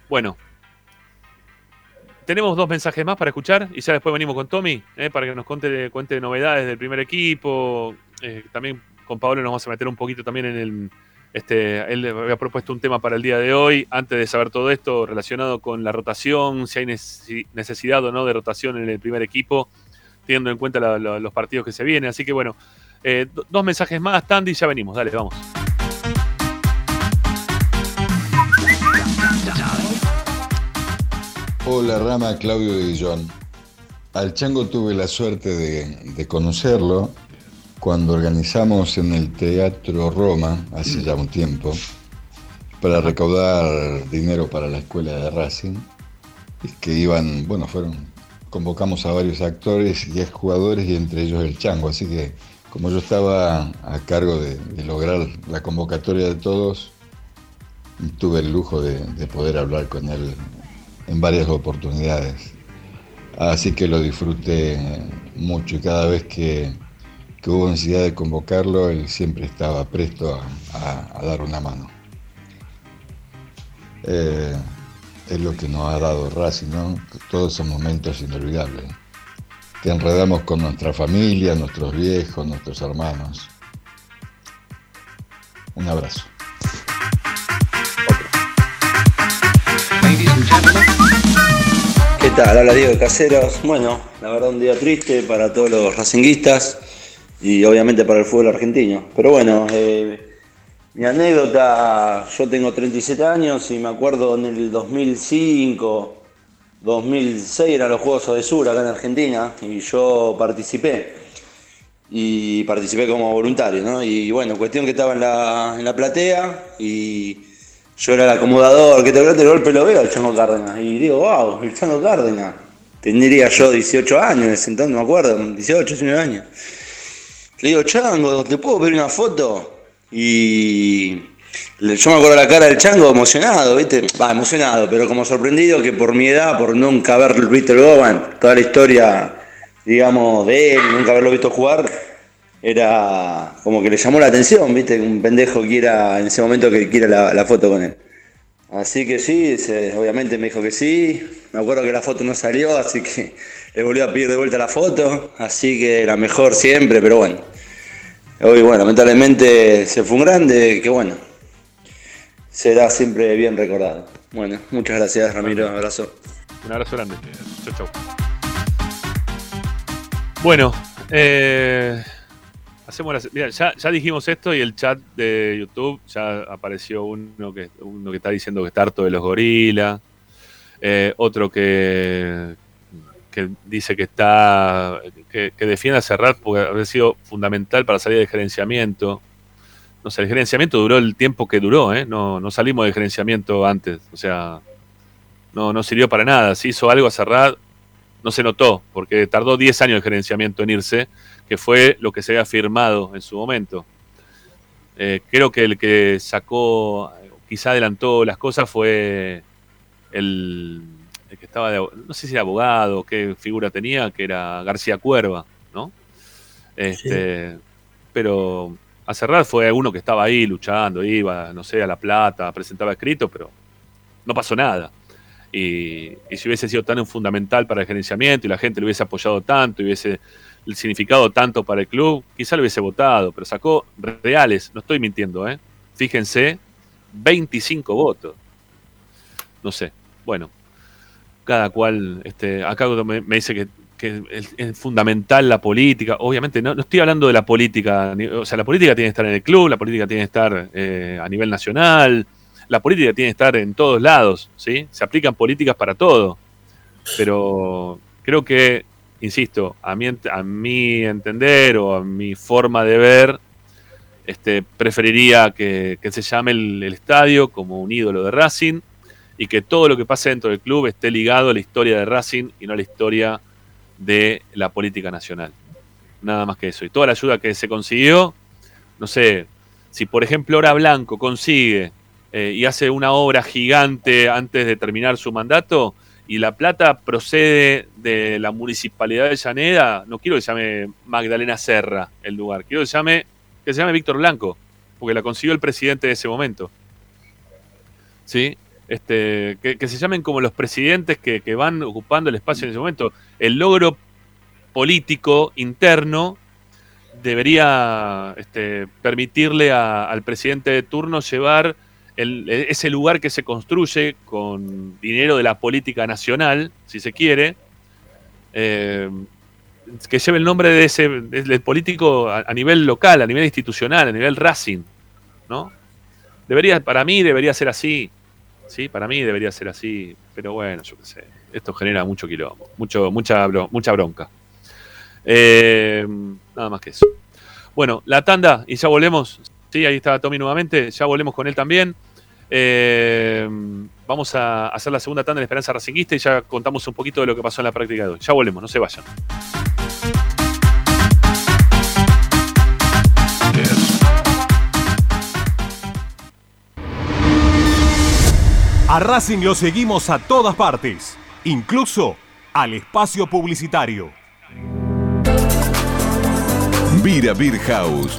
Bueno. Tenemos dos mensajes más para escuchar y ya después venimos con Tommy eh, para que nos cuente, cuente novedades del primer equipo. Eh, también con Pablo nos vamos a meter un poquito también en el. Este, él había propuesto un tema para el día de hoy. Antes de saber todo esto relacionado con la rotación, si hay necesi- necesidad o no de rotación en el primer equipo, teniendo en cuenta la- la- los partidos que se vienen. Así que bueno, eh, do- dos mensajes más, Tandy, y ya venimos. Dale, vamos. Hola Rama, Claudio de Guillón. Al Chango tuve la suerte de, conocerlo cuando organizamos en el Teatro Roma, hace ya un tiempo, para recaudar dinero para la escuela de Racing, que iban, bueno, fueron, convocamos a varios actores y jugadores y entre ellos el Chango, así que como yo estaba a cargo de, lograr la convocatoria de todos, tuve el lujo de poder hablar con él en varias oportunidades. Así que lo disfruté mucho y cada vez que, hubo necesidad de convocarlo, él siempre estaba presto a, dar una mano. Eh, es lo que nos ha dado Racing. Todos esos momentos inolvidables. Que enredamos con nuestra familia, nuestros viejos, nuestros hermanos. Un abrazo. ¿Qué tal? Hola Diego de Caseros. Bueno, la verdad un día triste para todos los racinguistas y obviamente para el fútbol argentino. Pero bueno, eh, mi anécdota, yo tengo 37 años y me acuerdo en el 2005, 2006 eran los Juegos Odesur acá en Argentina y yo participé. Y participé como voluntario, ¿no? Y bueno, cuestión que estaba en la, en la platea y yo era el acomodador, que te de golpe lo veo al Chango Cárdenas. Y digo, wow, el Chango Cárdenas. Tendría yo 18 años, entonces no me acuerdo, 18, 19 años. Le digo, Chango, ¿te puedo pedir una foto? Y yo me acuerdo la cara del Chango emocionado, ¿viste? Va, emocionado, pero como sorprendido que por mi edad, por nunca haber visto el Goban, toda la historia, digamos, de él, nunca haberlo visto jugar, era como que le llamó la atención, ¿viste? Un pendejo quiera, en ese momento que quiera la, la foto con él. Así que sí, obviamente me dijo que sí. Me acuerdo que la foto no salió, así que le volví a pedir de vuelta la foto. Así que era mejor siempre, pero bueno. Hoy, bueno, lamentablemente se fue un grande, que bueno, será siempre bien recordado. Bueno, muchas gracias, Ramiro. Un abrazo. Un abrazo grande. Chau, chau. Bueno, eh, hacemos ya, dijimos esto y el chat de YouTube ya apareció uno que, uno que está diciendo que está harto de los gorilas. Eh, otro que, que dice que está que, defiende a Serrat porque ha sido fundamental para salir del gerenciamiento. No sé, el gerenciamiento duró el tiempo que duró, ¿eh? no, no salimos del gerenciamiento antes, o sea, no, no sirvió para nada. Si hizo algo a Serrat, no se notó, porque tardó 10 años el gerenciamiento en irse que fue lo que se había firmado en su momento. Eh, creo que el que sacó, quizá adelantó las cosas fue el, que estaba, no sé si era abogado, qué figura tenía, que era García Cuerva, ¿no? Este, Pero a cerrar fue uno que estaba ahí luchando, iba, no sé, a La Plata, presentaba escrito, pero no pasó nada. Y, y, si hubiese sido tan fundamental para el gerenciamiento y la gente lo hubiese apoyado tanto y hubiese el significado tanto para el club, quizá lo hubiese votado, pero sacó reales, no estoy mintiendo, ¿eh? Fíjense, 25 votos. No sé, bueno, cada cual, este, acá me, dice que, es, fundamental la política, obviamente no, no, estoy hablando de la política, o sea, la política tiene que estar en el club, la política tiene que estar eh, a nivel nacional, la política tiene que estar en todos lados, ¿sí? Se aplican políticas para todo, pero creo que insisto, a mi, a mi entender o a mi forma de ver, este, preferiría que, se llame el, estadio como un ídolo de Racing y que todo lo que pase dentro del club esté ligado a la historia de Racing y no a la historia de la política nacional. Nada más que eso. Y toda la ayuda que se consiguió, no sé, si por ejemplo Hora Blanco consigue eh, y hace una obra gigante antes de terminar su mandato, y la plata procede de la municipalidad de Llaneda, no quiero que se llame Magdalena Serra el lugar, quiero que se llame, que se llame Víctor Blanco, porque la consiguió el presidente de ese momento. ¿Sí? Este, que, se llamen como los presidentes que, van ocupando el espacio en ese momento. El logro político interno debería este, permitirle al presidente de turno llevar ese lugar que se construye con dinero de la política nacional, si se quiere, eh, que lleve el nombre de ese político a, nivel local, a nivel institucional, a nivel Racing, ¿no? Debería, para mí debería ser así, sí, para mí debería ser así, pero bueno, yo qué sé, esto genera mucho quilombo, mucho, mucha, mucha bronca. Eh, nada más que eso. Bueno, la tanda y ya volvemos. Sí, ahí está Tommy nuevamente. Ya volvemos con él también. Eh, vamos a hacer la segunda tanda de Esperanza Racinguista y ya contamos un poquito de lo que pasó en la práctica de hoy. Ya volvemos, no se vayan. A Racing lo seguimos a todas partes, incluso al espacio publicitario. Vira Beer House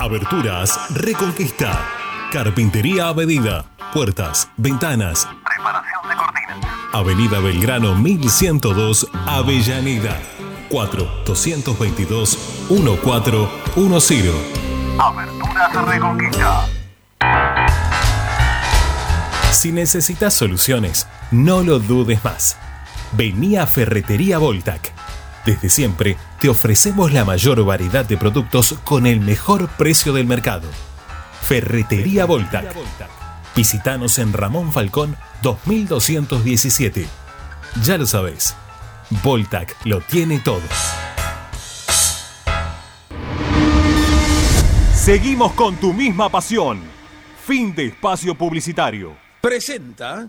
Aberturas Reconquista. Carpintería a medida. Puertas, ventanas. Preparación de cortinas. Avenida Belgrano 1102, Avellaneda. 4-222-1410. Aberturas Reconquista. Si necesitas soluciones, no lo dudes más. Vení a Ferretería Voltac. Desde siempre te ofrecemos la mayor variedad de productos con el mejor precio del mercado. Ferretería Voltac. Visítanos en Ramón Falcón 2217. Ya lo sabéis, Voltac lo tiene todo. Seguimos con tu misma pasión. Fin de espacio publicitario. Presenta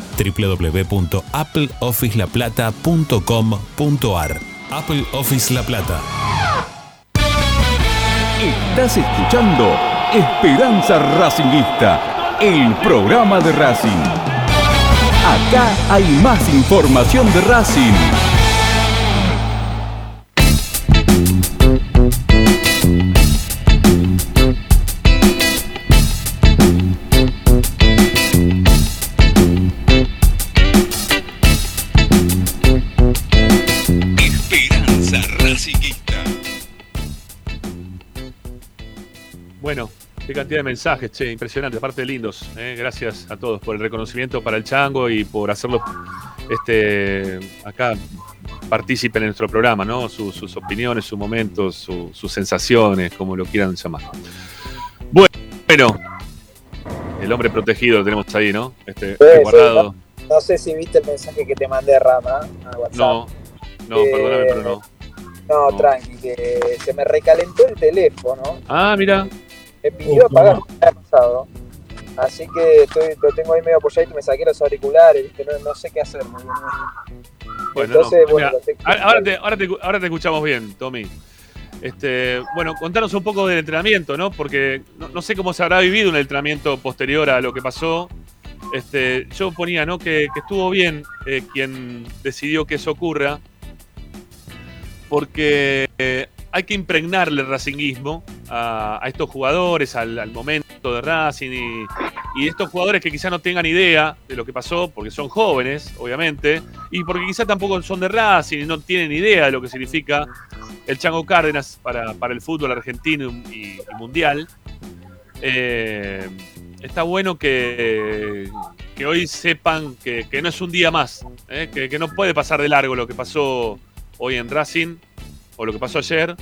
www.appleofficelaplata.com.ar. Apple Office La Plata. Estás escuchando Esperanza Racingista, el programa de Racing. Acá hay más información de Racing. Bueno, qué cantidad de mensajes, che, impresionante, aparte lindos. eh, Gracias a todos por el reconocimiento para el Chango y por hacerlo este, acá partícipe en nuestro programa, ¿no? Sus, sus opiniones, sus momentos, su- sus sensaciones, como lo quieran llamar. Bueno, el hombre protegido lo tenemos ahí, ¿no? Este, Sí, guardado. sí, no, no sé si viste el mensaje que te mandé, Rama, a WhatsApp. No, no, Eh, perdóname, pero no. No, tranqui, que se me recalentó el teléfono. Ah, mira. Me pidió apagar el día pasado. Así que estoy, lo tengo ahí medio apoyadito, me saqué los auriculares, ¿viste? No, no sé qué hacer. Bueno, Entonces, no, bueno, mira, ahora te, ahora, te, ahora te escuchamos bien, Tommy. Este, bueno, contanos un poco del entrenamiento, ¿no? Porque no, no sé cómo se habrá vivido un entrenamiento posterior a lo que pasó. Este, yo ponía, ¿no? Que, que estuvo bien eh, quien decidió que eso ocurra, porque eh, hay que impregnarle el racinguismo a, estos jugadores, al, momento de Racing y, y estos jugadores que quizá no tengan idea de lo que pasó, porque son jóvenes, obviamente, y porque quizá tampoco son de Racing y no tienen idea de lo que significa el Chango Cárdenas para, para el fútbol argentino y, mundial. Eh, está bueno que, que hoy sepan que, que no es un día más, ¿eh? que no puede pasar de largo lo que pasó hoy en Racing o lo que pasó ayer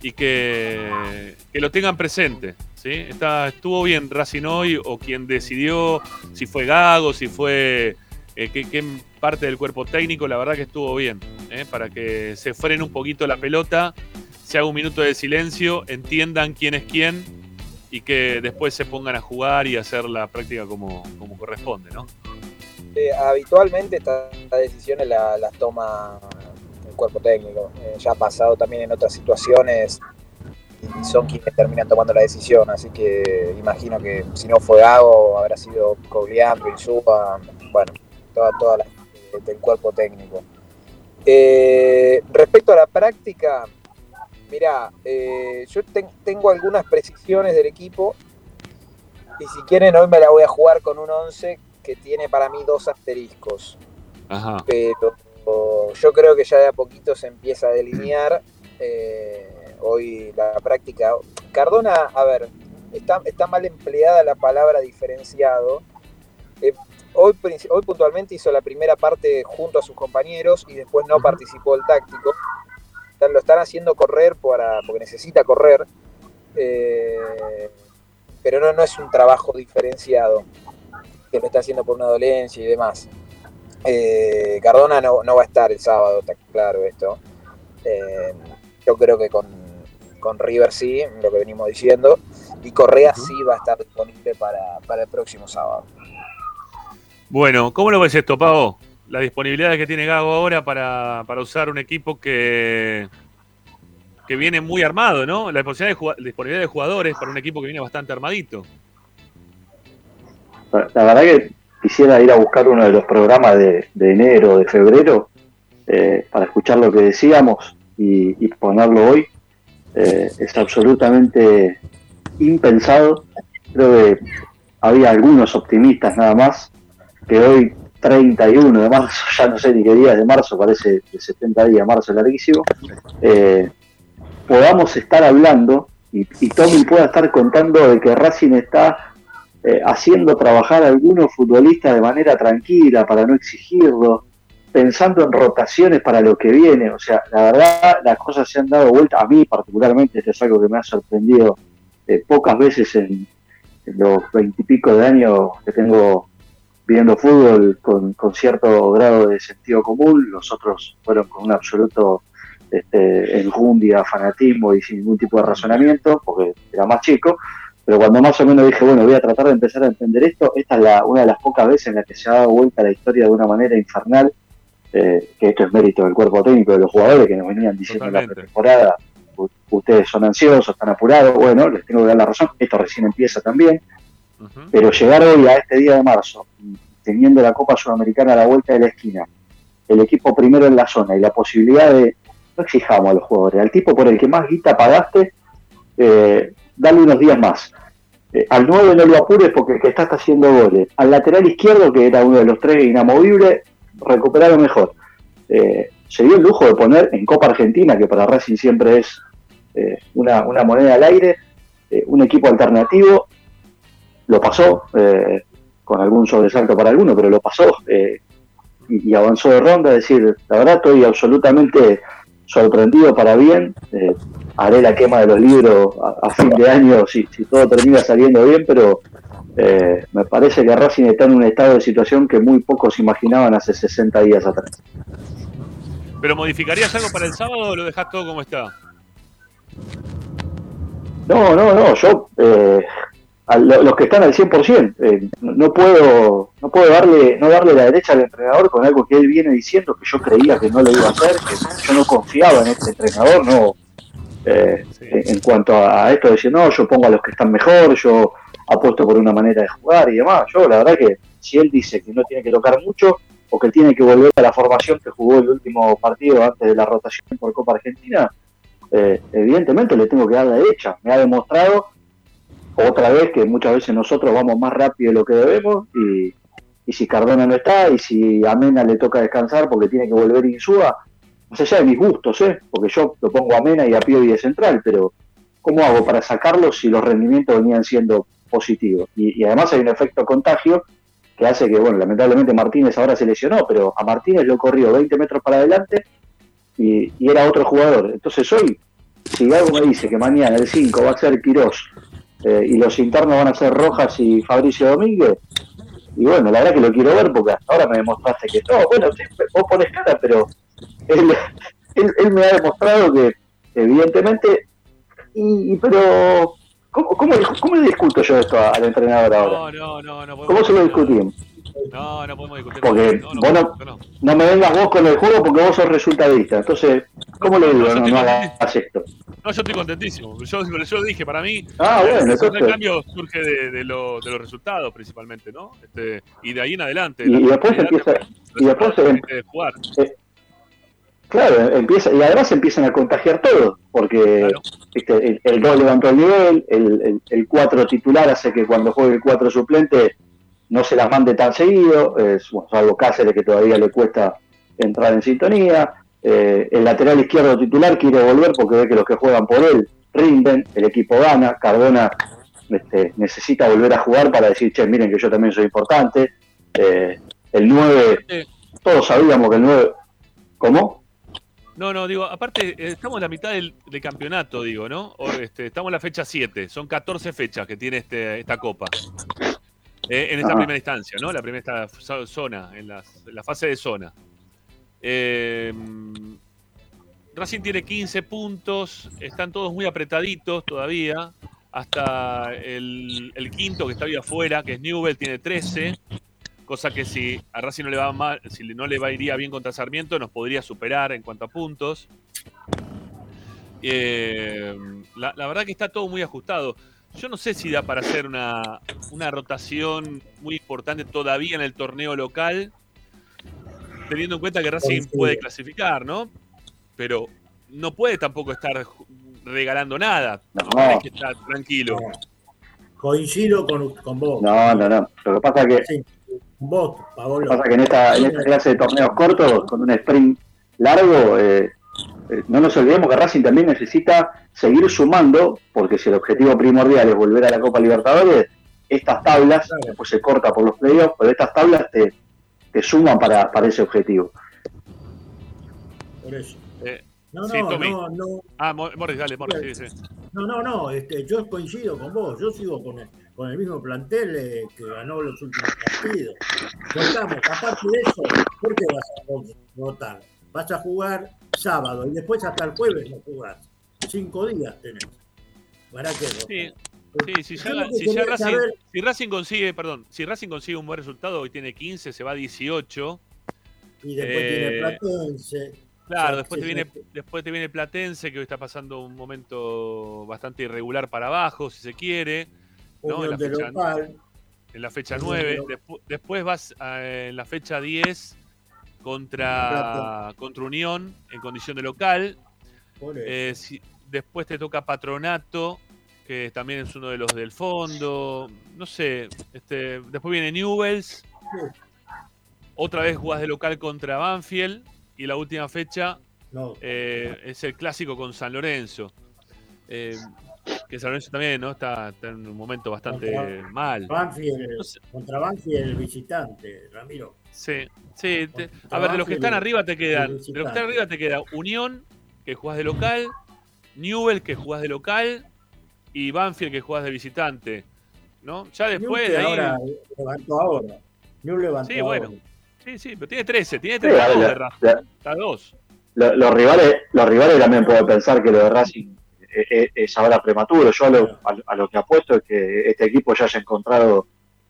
y que, que lo tengan presente. ¿sí? Está, estuvo bien Racing hoy o quien decidió, si fue Gago, si fue... eh, que- parte del cuerpo técnico, la verdad que estuvo bien, ¿eh? para que se frene un poquito la pelota, se haga un minuto de silencio, entiendan quién es quién y que después se pongan a jugar y hacer la práctica como, como corresponde, ¿no? Eh, habitualmente estas decisiones las la toma el cuerpo técnico. Eh, ya ha pasado también en otras situaciones y son quienes terminan tomando la decisión, así que imagino que si no fue Gago habrá sido Cogliandro, Insúa, bueno, toda, toda la del cuerpo técnico. Eh, respecto a la práctica, mira, eh, yo tengo algunas precisiones del equipo y si quieren hoy me la voy a jugar con un 11 que tiene para mí dos asteriscos. Pero yo creo que ya de a poquito se empieza a delinear. Eh, hoy la práctica. Cardona, a ver, está, está mal empleada la palabra diferenciado. Eh, hoy, hoy puntualmente hizo la primera parte junto a sus compañeros y después no participó el táctico. Lo están haciendo correr para, porque necesita correr. Eh, pero no, no es un trabajo diferenciado que lo está haciendo por una dolencia y demás. Eh, Cardona no, no, va a estar el sábado, está claro esto. yo creo que con, con River sí, lo que venimos diciendo, y Correa sí va a estar disponible para, el próximo sábado. Bueno, ¿cómo lo ves esto, Pavo? La disponibilidad que tiene Gago ahora para, usar un equipo que, que viene muy armado, ¿no? La disponibilidad de, disponibilidad de jugadores para un equipo que viene bastante armadito. La verdad que quisiera ir a buscar uno de los programas de, enero, de febrero, eh, para escuchar lo que decíamos y ponerlo hoy, eh, es absolutamente impensado. Creo que había algunos optimistas nada más, que hoy 31 de marzo, ya no sé ni qué día de marzo, parece de 70 días, marzo larguísimo, eh, podamos estar hablando y, Tommy pueda estar contando de que Racing está eh, haciendo trabajar a algunos futbolistas de manera tranquila para no exigirlo, pensando en rotaciones para lo que viene. O sea, la verdad, las cosas se han dado vuelta. A mí, particularmente, esto es algo que me ha sorprendido eh, pocas veces en, los veintipico de años que tengo viendo fútbol con, cierto grado de sentido común. Los otros fueron con un absoluto este, enjundia, fanatismo y sin ningún tipo de razonamiento, porque era más chico. Pero cuando más o menos dije, bueno, voy a tratar de empezar a entender esto, esta es la, una de las pocas veces en las que se ha dado vuelta la historia de una manera infernal eh, que esto es mérito del cuerpo técnico de los jugadores que nos venían diciendo en la temporada, ustedes son ansiosos, están apurados, bueno, les tengo que dar la razón, esto recién empieza también, pero llegar hoy a este día de marzo, teniendo la Copa Sudamericana a la vuelta de la esquina, el equipo primero en la zona y la posibilidad de, no exijamos a los jugadores, al tipo por el que más guita pagaste, eh, dale unos días más. Eh, al 9 no lo apures porque el que está está haciendo goles. Al lateral izquierdo, que era uno de los tres inamovibles, recuperaron mejor. Eh, se dio el lujo de poner en Copa Argentina, que para Racing siempre es eh, una, moneda al aire, un equipo alternativo, lo pasó, con algún sobresalto para alguno, pero lo pasó y, avanzó de ronda, es decir, la verdad estoy absolutamente sorprendido para bien, haré la quema de los libros a, fin de año si, si todo termina saliendo bien, pero eh, me parece que Racing está en un estado de situación que muy pocos imaginaban hace 60 días atrás. ¿Pero modificarías algo para el sábado o lo dejas todo como está? No, no, no, yo, eh, los que están al 100%, eh, no puedo no puedo darle no darle la derecha al entrenador con algo que él viene diciendo que yo creía que no lo iba a hacer, que yo no confiaba en este entrenador, no en cuanto a, esto de decir, no, yo pongo a los que están mejor, yo apuesto por una manera de jugar y demás. Yo la verdad que si él dice que no tiene que tocar mucho o que tiene que volver a la formación que jugó el último partido antes de la rotación por Copa Argentina, eh, evidentemente le tengo que dar la derecha. Me ha demostrado otra vez que muchas veces nosotros vamos más rápido de lo que debemos y, y si Cardona no está y si a Mena le toca descansar porque tiene que volver Insúa, sé ya de mis gustos, ¿eh? porque yo lo pongo a Mena y a y de central, pero ¿cómo hago para sacarlos si los rendimientos venían siendo positivo. Y, además hay un efecto contagio que hace que, bueno, lamentablemente Martínez ahora se lesionó, pero a Martínez lo corrió 20 metros para adelante y, era otro jugador. Entonces hoy, si algo me dice que mañana el 5 va a ser Quirós eh, y los internos van a ser Rojas y Fabricio Domínguez, y bueno, la verdad que lo quiero ver porque hasta ahora me demostraste que no, bueno, sí, vos pones cara, pero él, él, me ha demostrado que evidentemente, y, pero ¿cómo, cómo, cómo, le discuto yo esto al entrenador ahora? No, no, no, ¿Cómo se lo discutimos? No, no podemos discutir. Porque no, vos no, no, me vengas vos con el juego porque vos sos resultadista. Entonces, ¿cómo le digo? No, no, hagas esto. No, yo estoy contentísimo. Yo, yo dije, para mí, ah, bueno, el cambio surge de, de, lo, de, los resultados principalmente, ¿no? Este, y de ahí en adelante. Y, después empieza. Y después se, de jugar. Eh, claro, empieza, y además empiezan a contagiar todo, porque el, el 2 levantó el nivel, el, el 4 titular hace que cuando juegue el 4 suplente no se las mande tan seguido, es, bueno, salvo Cáceres que todavía le cuesta entrar en sintonía. Eh, el lateral izquierdo titular quiere volver porque ve que los que juegan por él rinden, el equipo gana, Cardona este, necesita volver a jugar para decir, che, miren que yo también soy importante. Eh, el 9, todos sabíamos que el 9... ¿Cómo? No, no, digo, aparte, eh, estamos en la mitad del, campeonato, digo, ¿no? este, estamos en la fecha 7, son 14 fechas que tiene este, esta copa. Eh, en esta primera instancia, ¿no? La primera zona, en la, fase de zona. Eh, Racing tiene 15 puntos, están todos muy apretaditos todavía. Hasta el, quinto que está ahí afuera, que es Newell, tiene 13. Cosa que si a Racing no le va mal, si no le va iría bien contra Sarmiento, nos podría superar en cuanto a puntos. Eh, la, la, verdad que está todo muy ajustado. Yo no sé si da para hacer una, rotación muy importante todavía en el torneo local, teniendo en cuenta que Racing puede clasificar, ¿no? Pero no puede tampoco estar regalando nada. No. Hay que estar tranquilo. Coincido con, con vos. No, no, no. Lo que pasa es que. Lo que pasa que en esta, en esta clase de torneos cortos, con un sprint largo, eh, eh, no nos olvidemos que Racing también necesita seguir sumando, porque si el objetivo primordial es volver a la Copa Libertadores, estas tablas, después se corta por los playoffs, pero estas tablas te, te suman para, para ese objetivo. Por eso. Eh, no, no, no, no, Ah, Morris, dale, Morris, sí, sí. No, no, no, este, yo coincido con vos, yo sigo con con el mismo plantel eh, que ganó los últimos partidos. estamos, aparte de eso, ¿por qué vas a votar? Vas a jugar sábado y después hasta el jueves no jugás. Cinco días tenés. ¿Para qué? Sí. Sí, si, ya, si, Racing, si, Racing, consigue, perdón, si Racing consigue un buen resultado, hoy tiene 15, se va a 18. Y después tiene eh, Platense. Claro, después, te viene, después te viene Platense, que hoy está pasando un momento bastante irregular para abajo, si se quiere. ¿No? En, la fecha, en, la fecha, 9. después vas en la fecha 10 contra, contra Unión en condición de local. Eh, después te toca Patronato, que también es uno de los del fondo. No sé, este, después viene Newells. Otra vez jugás de local contra Banfield. Y la última fecha eh, es el clásico con San Lorenzo. Eh, que San Lorenzo también ¿no? está, en un momento bastante mal. Contra Banfield, el visitante, Ramiro. Sí, sí. a ver, de los que están arriba te quedan. De los que están arriba te queda Unión, que jugás de local, Newell, que jugás de local, y Banfield, que jugás de visitante. ¿No? Ya después de ahí. Ahora levantó ahora. Newell levantó Sí, bueno. Sí, sí, pero tiene 13, tiene 13 de Racing. Está dos. Los rivales, los rivales también pueden pensar que lo de Racing es ahora prematuro. Yo a lo, que apuesto es que este equipo ya haya encontrado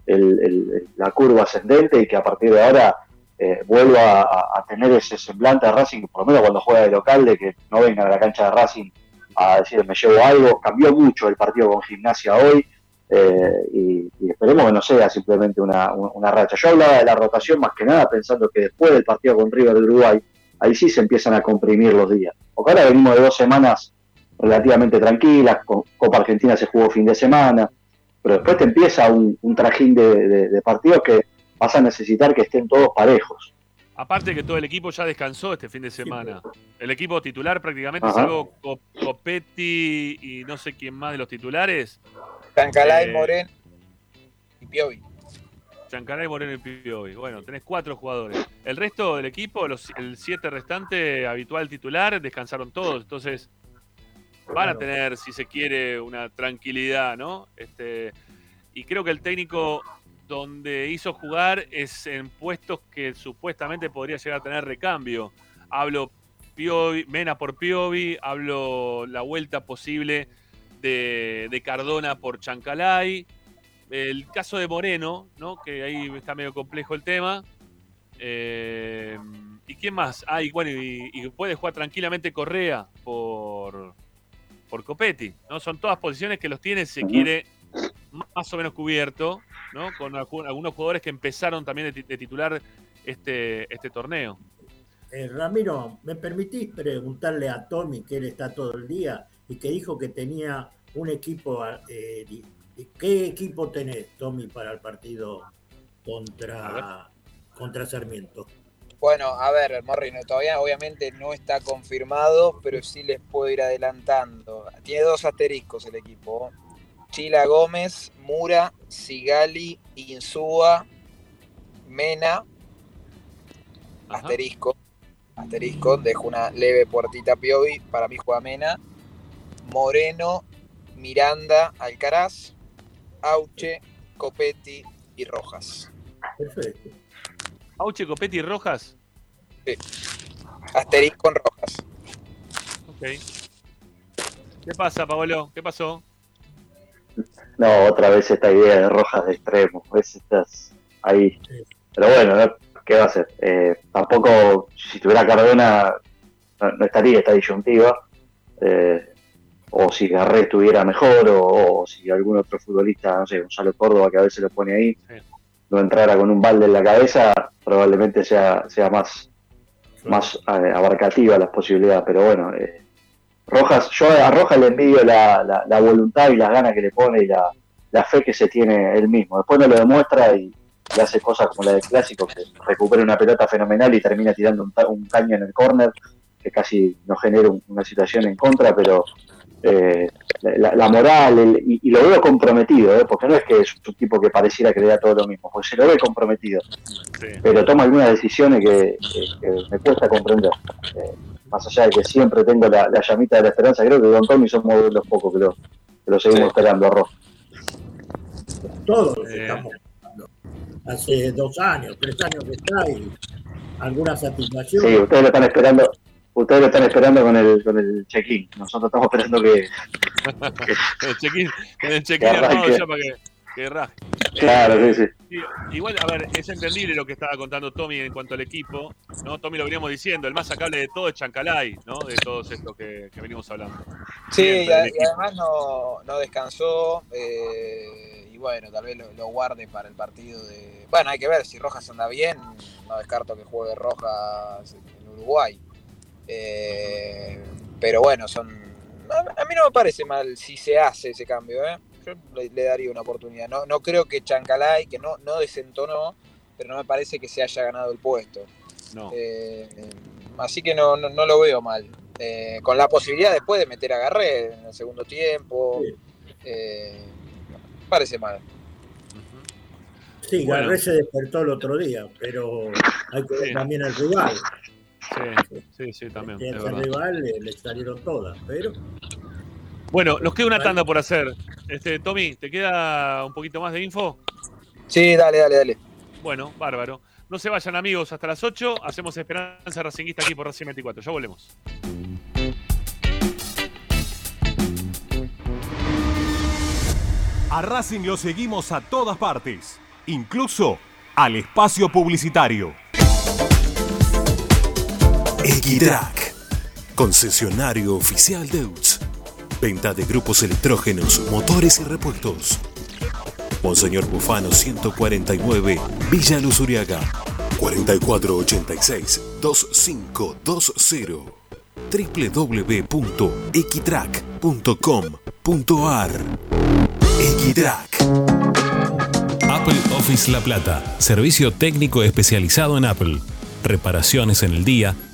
la curva ascendente y que a partir de ahora eh, vuelva a, tener ese semblante de Racing, por lo menos cuando juega de local, de que no venga a la cancha de Racing a decir me llevo algo. Cambió mucho el partido con Gimnasia hoy eh, y, esperemos que no sea simplemente una, racha. Yo hablaba de la rotación más que nada pensando que después del partido con River de Uruguay, ahí sí se empiezan a comprimir los días. Porque ahora venimos de dos semanas relativamente tranquilas, Copa Argentina se jugó fin de semana, pero después te empieza un, trajín de, partidos que vas a necesitar que estén todos parejos. Aparte que todo el equipo ya descansó este fin de semana. El equipo titular prácticamente, salvo Copetti y no sé quién más de los titulares. Chancalay, eh, Moreno y Piovi. Chancalay, Moreno y Piovi. Bueno, tenés cuatro jugadores. El resto del equipo, los, el siete restante habitual titular, descansaron todos. Entonces, van a tener, si se quiere, una tranquilidad, ¿no? Este, y creo que el técnico donde hizo jugar es en puestos que supuestamente podría llegar a tener recambio. Hablo Piovi, Mena por Piovi, hablo la vuelta posible de, de Cardona por Chancalay. El caso de Moreno, ¿no? que ahí está medio complejo el tema. Eh, ¿Y quién más? Ah, y bueno, y, y puede jugar tranquilamente Correa por, por Copetti, ¿no? Son todas posiciones que los tiene, se quiere más o menos cubierto, ¿no? Con algu- algunos jugadores que empezaron también de, ti- de titular este, este torneo. Eh, Ramiro, ¿me permitís preguntarle a Tommy, que él está todo el día y que dijo que tenía un equipo? eh, ¿Qué equipo tenés, Tommy, para el partido contra, contra Sarmiento? Bueno, a ver, Morri, no, todavía obviamente no está confirmado, pero sí les puedo ir adelantando. Tiene dos asteriscos el equipo. Chila Gómez, Mura, Sigali, Insúa, Mena, asterisco, asterisco, dejo una leve puertita a Piovi, para mí juega Mena, Moreno, Miranda, Alcaraz, Auche, Copetti y Rojas. Perfecto. Auche, Copetti y Rojas. Sí. Asterisco en Rojas. Ok. ¿Qué pasa, Paolo? ¿Qué pasó? No, otra vez esta idea de rojas de extremo. ¿ves? Estás ahí. Pero bueno, ¿no? ¿qué va a hacer? Eh, tampoco, si tuviera Cardona, no, no estaría esta disyuntiva. Eh, o si Garré estuviera mejor, o, o si algún otro futbolista, no sé, Gonzalo Córdoba, que a veces lo pone ahí, no entrara con un balde en la cabeza, probablemente sea, sea más, más eh, abarcativa las posibilidades. Pero bueno, eh, Rojas, yo a Rojas le envidio la, la- la voluntad y las ganas que le pone y la, la fe que se tiene él mismo. Después no lo demuestra y, y hace cosas como la del clásico, que recupera una pelota fenomenal y termina tirando un, un caño en el córner, que casi nos genera un- una situación en contra, pero eh, la, la moral, el- y, y lo veo comprometido, ¿eh? porque no es que es un tipo que pareciera que le da todo lo mismo, porque se lo ve comprometido, pero toma algunas decisiones que, que- que me cuesta comprender. Eh, más allá de que siempre tengo la, la llamita de la esperanza, creo que Don Tommy somos de los pocos que lo, que lo seguimos esperando a Ross. Todos los que estamos jugando. Hace dos años, tres años que está y alguna satisfacción. Sí, ustedes lo están esperando, ustedes lo están esperando con el, con el check-in. Nosotros estamos esperando que, el check-in, con el check-in Que armado ya para que, que. Claro, Eh, sí, sí. Igual, a ver, es entendible lo que estaba contando Tommy en cuanto al equipo. ¿no? Tommy lo veníamos diciendo, el más sacable de todo es Chancalay, ¿no? De todos estos que, que venimos hablando. Sí, y, a- además no, no descansó. eh, y bueno, tal vez lo, lo guarde para el partido de. Bueno, hay que ver si Rojas anda bien. No descarto que juegue Rojas en Uruguay. Eh, pero bueno, son. A, a mí no me parece mal si se hace ese cambio, ¿eh? Yo le, le daría una oportunidad. No, no creo que Chancalay, que no, no desentonó, pero no me parece que se haya ganado el puesto. No. Eh, así que no, no, no lo veo mal. Eh, con la posibilidad después de meter a Garré en el segundo tiempo. eh, parece mal. Sí, Bueno. Garré se despertó el otro día, pero hay que ver Sí. también al rival. Sí, sí, sí, también. Que es rival le, le salieron todas, pero Bueno, nos queda una tanda por hacer. Este, Tommy, ¿te queda un poquito más de info? Sí, dale, dale, dale. Bueno, bárbaro. No se vayan amigos hasta las 8. Hacemos Esperanza Racinguista aquí por Racing 24. Ya volvemos. A Racing lo seguimos a todas partes, incluso al espacio publicitario. Equitrack, concesionario oficial Deutz. Venta de grupos electrógenos, motores y repuestos. Monseñor Bufano 149, Villa Luz Uriaga. 4486-2520. www.equitrack.com.ar Equitrack. Apple Office La Plata, servicio técnico especializado en Apple. Reparaciones en el día,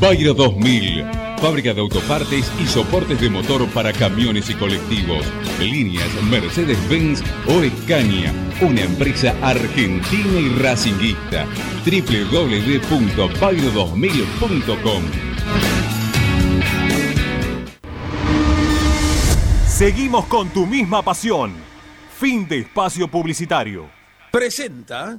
Bayro 2000. Fábrica de autopartes y soportes de motor para camiones y colectivos. Líneas Mercedes-Benz o Escaña. Una empresa argentina y racinguista. www.bayro2000.com Seguimos con tu misma pasión. Fin de espacio publicitario. Presenta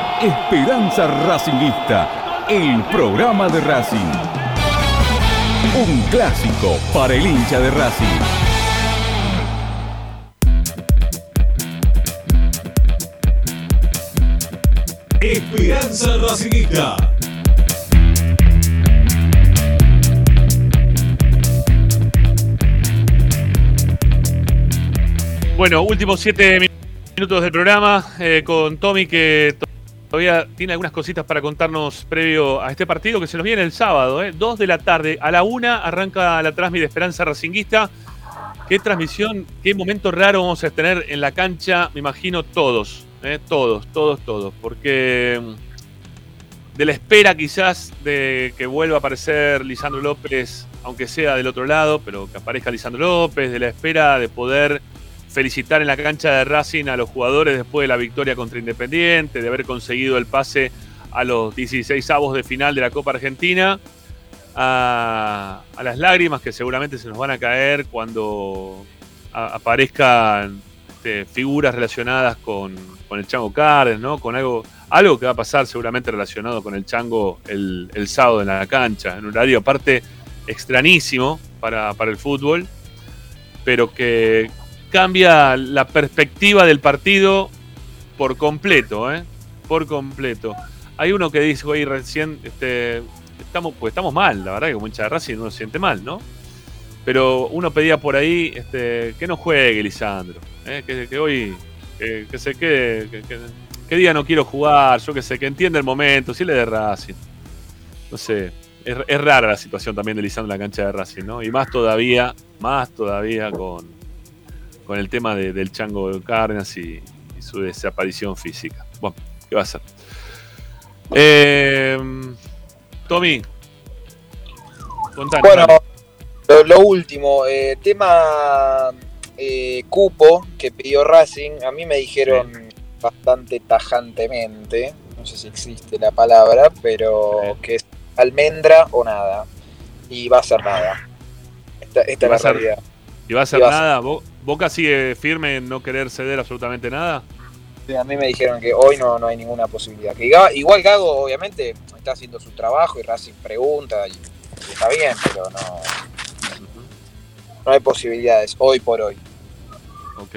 Esperanza Racingista, el programa de Racing. Un clásico para el hincha de Racing. Esperanza Racingista. Bueno, últimos siete minutos del programa eh, con Tommy que todavía tiene algunas cositas para contarnos previo a este partido que se nos viene el sábado, ¿eh? 2 de la tarde. A la una arranca la transmisión de Esperanza Racinguista. Qué transmisión, qué momento raro vamos a tener en la cancha, me imagino todos, ¿eh? todos, todos, todos. Porque mm, de la espera quizás de que vuelva a aparecer Lisandro López, aunque sea del otro lado, pero que aparezca Lisandro López, de la espera de poder felicitar en la cancha de Racing a los jugadores después de la victoria contra Independiente, de haber conseguido el pase a los 16 avos de final de la Copa Argentina, a, las lágrimas que seguramente se nos van a caer cuando aparezcan este, figuras relacionadas con, con el Chango Cárdenas, ¿no? Con algo, algo que va a pasar seguramente relacionado con el Chango el, el sábado en la cancha, en un horario aparte extrañísimo para, para el fútbol, pero que cambia la perspectiva del partido por completo, ¿eh? Por completo. Hay uno que dijo ahí recién, este, estamos, pues estamos mal, la verdad que como hincha de Racing uno se siente mal, ¿no? Pero uno pedía por ahí este, que no juegue Lisandro, ¿eh? que, hoy que, que se quede, que, que- que diga no quiero jugar, yo que sé, que entienda el momento, si le de Racing. No sé, es, es rara la situación también de Lisandro en la cancha de Racing, ¿no? Y más todavía, más todavía con, con el tema de- del chango de Cárdenas y, y su desaparición física. Bueno, ¿qué va a ser? Eh, Tommy, contanos. Bueno, lo, lo último, eh, tema eh, cupo que pidió Racing, a mí me dijeron bastante tajantemente, no sé si existe la palabra, pero que es almendra o nada. Y va a ser nada. Esta, esta ¿Y va a es la ser- realidad. ¿Y va a ser va a ser- nada? ¿Bo- ¿Boca sigue firme en no querer ceder absolutamente nada? Sí, A mí me dijeron que hoy no, no hay ninguna posibilidad. Que igual Gago, obviamente, está haciendo su trabajo y Racing pregunta y, y está bien, pero no, no hay posibilidades hoy por hoy. Ok.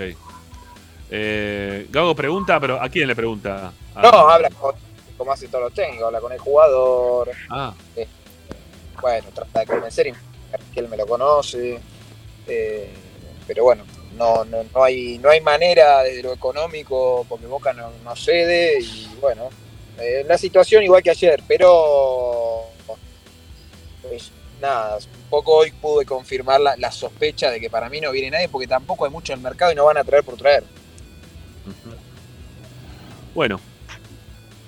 Eh, Gago pregunta, pero ¿a quién le pregunta? A- No, habla con, como hacen todos los técnicos, habla con el jugador. Ah. eh, bueno, trata de convencer y él me lo conoce. eh, pero bueno, no, no, no hay, no hay manera desde lo económico porque Boca no, cede y bueno, eh, la situación igual que ayer, pero pues nada, un poco hoy pude confirmar la, la sospecha de que para mí no viene nadie porque tampoco hay mucho en el mercado y no van a traer por traer. Bueno,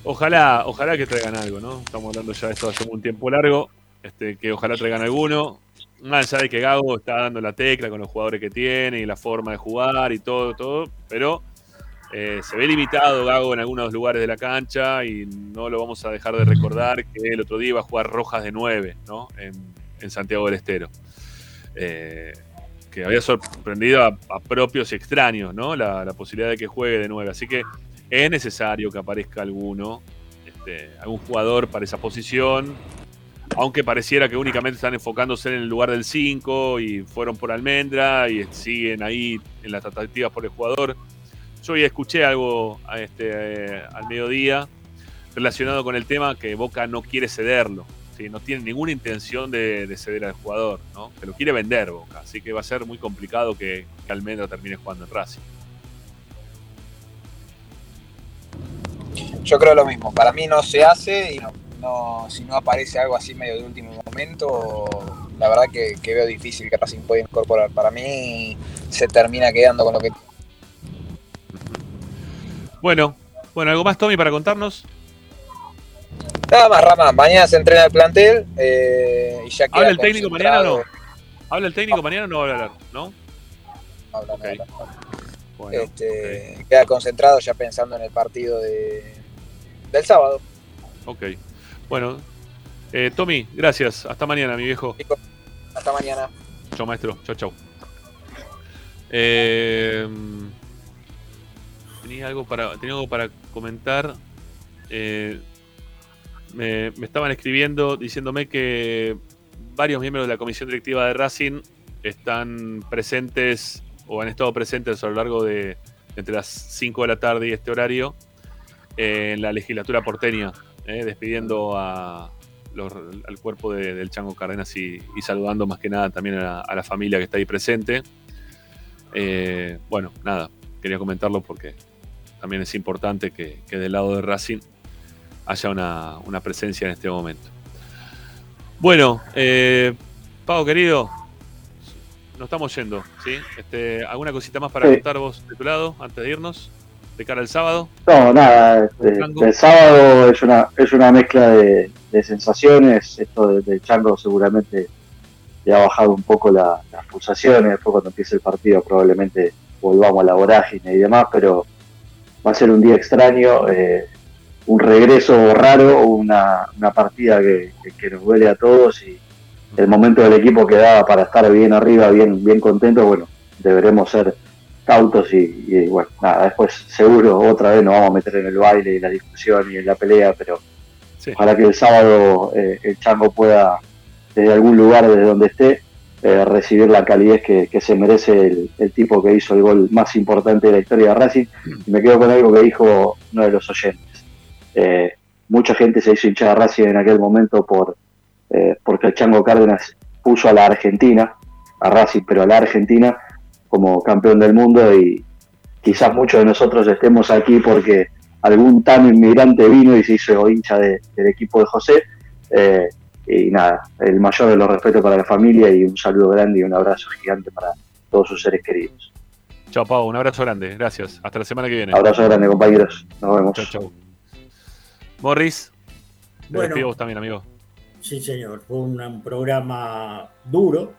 ojalá, ojalá que traigan algo, ¿no? Estamos hablando ya de esto hace un tiempo largo, este, que ojalá traigan alguno. Más allá de que Gago está dando la tecla con los jugadores que tiene y la forma de jugar y todo, todo, pero eh, se ve limitado Gago en algunos lugares de la cancha y no lo vamos a dejar de recordar que el otro día iba a jugar Rojas de 9, ¿no? En, Santiago del Estero. Eh, que había sorprendido a, propios y extraños, ¿no? La, la posibilidad de que juegue de 9. Así que es necesario que aparezca alguno, este, algún jugador para esa posición, aunque pareciera que únicamente están enfocándose en el lugar del 5 y fueron por Almendra y siguen ahí en las tratativas por el jugador. Yo ya escuché algo este, eh, al mediodía relacionado con el tema que Boca no quiere cederlo, no tiene ninguna intención de, de ceder al jugador, ¿no? que lo quiere vender Boca, así que va a ser muy complicado que, que Almendra termine jugando en Racing. Yo creo lo mismo, para mí no se hace y no, no- si no aparece algo así medio de último momento, la verdad que, que veo difícil que Racing pueda incorporar. Para mí se termina quedando con lo que Bueno, bueno, ¿algo más, Tommy, para contarnos? Nada más, Rama. Mañana se entrena el plantel eh, y ya queda ¿Habla el técnico mañana o no? ¿Habla el técnico mañana o no va a hablar? ¿No? Habla. Bueno, Este, Queda concentrado ya pensando en el partido de, del sábado. ok. Bueno, eh, Tommy, gracias. Hasta mañana, mi viejo. Hasta mañana. Chao, maestro. Chao, chao. Eh, tenía algo para, tenía algo para comentar. Eh, me, me estaban escribiendo diciéndome que varios miembros de la comisión directiva de Racing están presentes o han estado presentes a lo largo de entre las 5 de la tarde y este horario eh, en la legislatura porteña, eh, despidiendo a los- al cuerpo de- del Chango Cárdenas y, y saludando más que nada también a la, a la familia que está ahí presente. Eh, bueno, nada, quería comentarlo porque también es importante que, que del lado de Racing haya una, una presencia en este momento. Bueno, eh, Pau querido, nos estamos yendo, ¿sí? Este, ¿Alguna cosita más para Sí. contar vos de tu lado antes de irnos? De cara al sábado. No, nada, este, el sábado es una, es una mezcla de, de sensaciones, esto de- del Chango seguramente le ha bajado un poco la- las pulsaciones, después cuando empiece el partido probablemente volvamos a la vorágine y demás, pero va a ser un día extraño, eh, un regreso raro, una, una partida que, que- que nos duele a todos y el momento del equipo que daba para estar bien arriba, bien, bien contento, bueno, deberemos ser cautos y, y, bueno, nada, después seguro otra vez nos vamos a meter en el baile y la discusión y en la pelea, pero ojalá que el sábado eh, el Chango pueda, desde algún lugar, desde donde esté, eh, recibir la calidez que, que se merece el, el tipo que hizo el gol más importante de la historia de Racing. Y me quedo con algo que dijo uno de los oyentes. Eh, mucha gente se hizo hinchar a Racing en aquel momento por eh, porque el Chango Cárdenas puso a la Argentina, a Racing, pero a la Argentina como campeón del mundo y quizás muchos de nosotros estemos aquí porque algún tan inmigrante vino y se hizo hincha de- del equipo de José. Eh, y nada, el mayor de los respetos para la familia y un saludo grande y un abrazo gigante para todos sus seres queridos. Chao, Pau. Un abrazo grande. Gracias. Hasta la semana que viene. Abrazo grande, compañeros. Nos vemos. Chao, chao. Morris. Te Bueno. despido vos también, amigo. Sí, señor, fue un, un programa duro,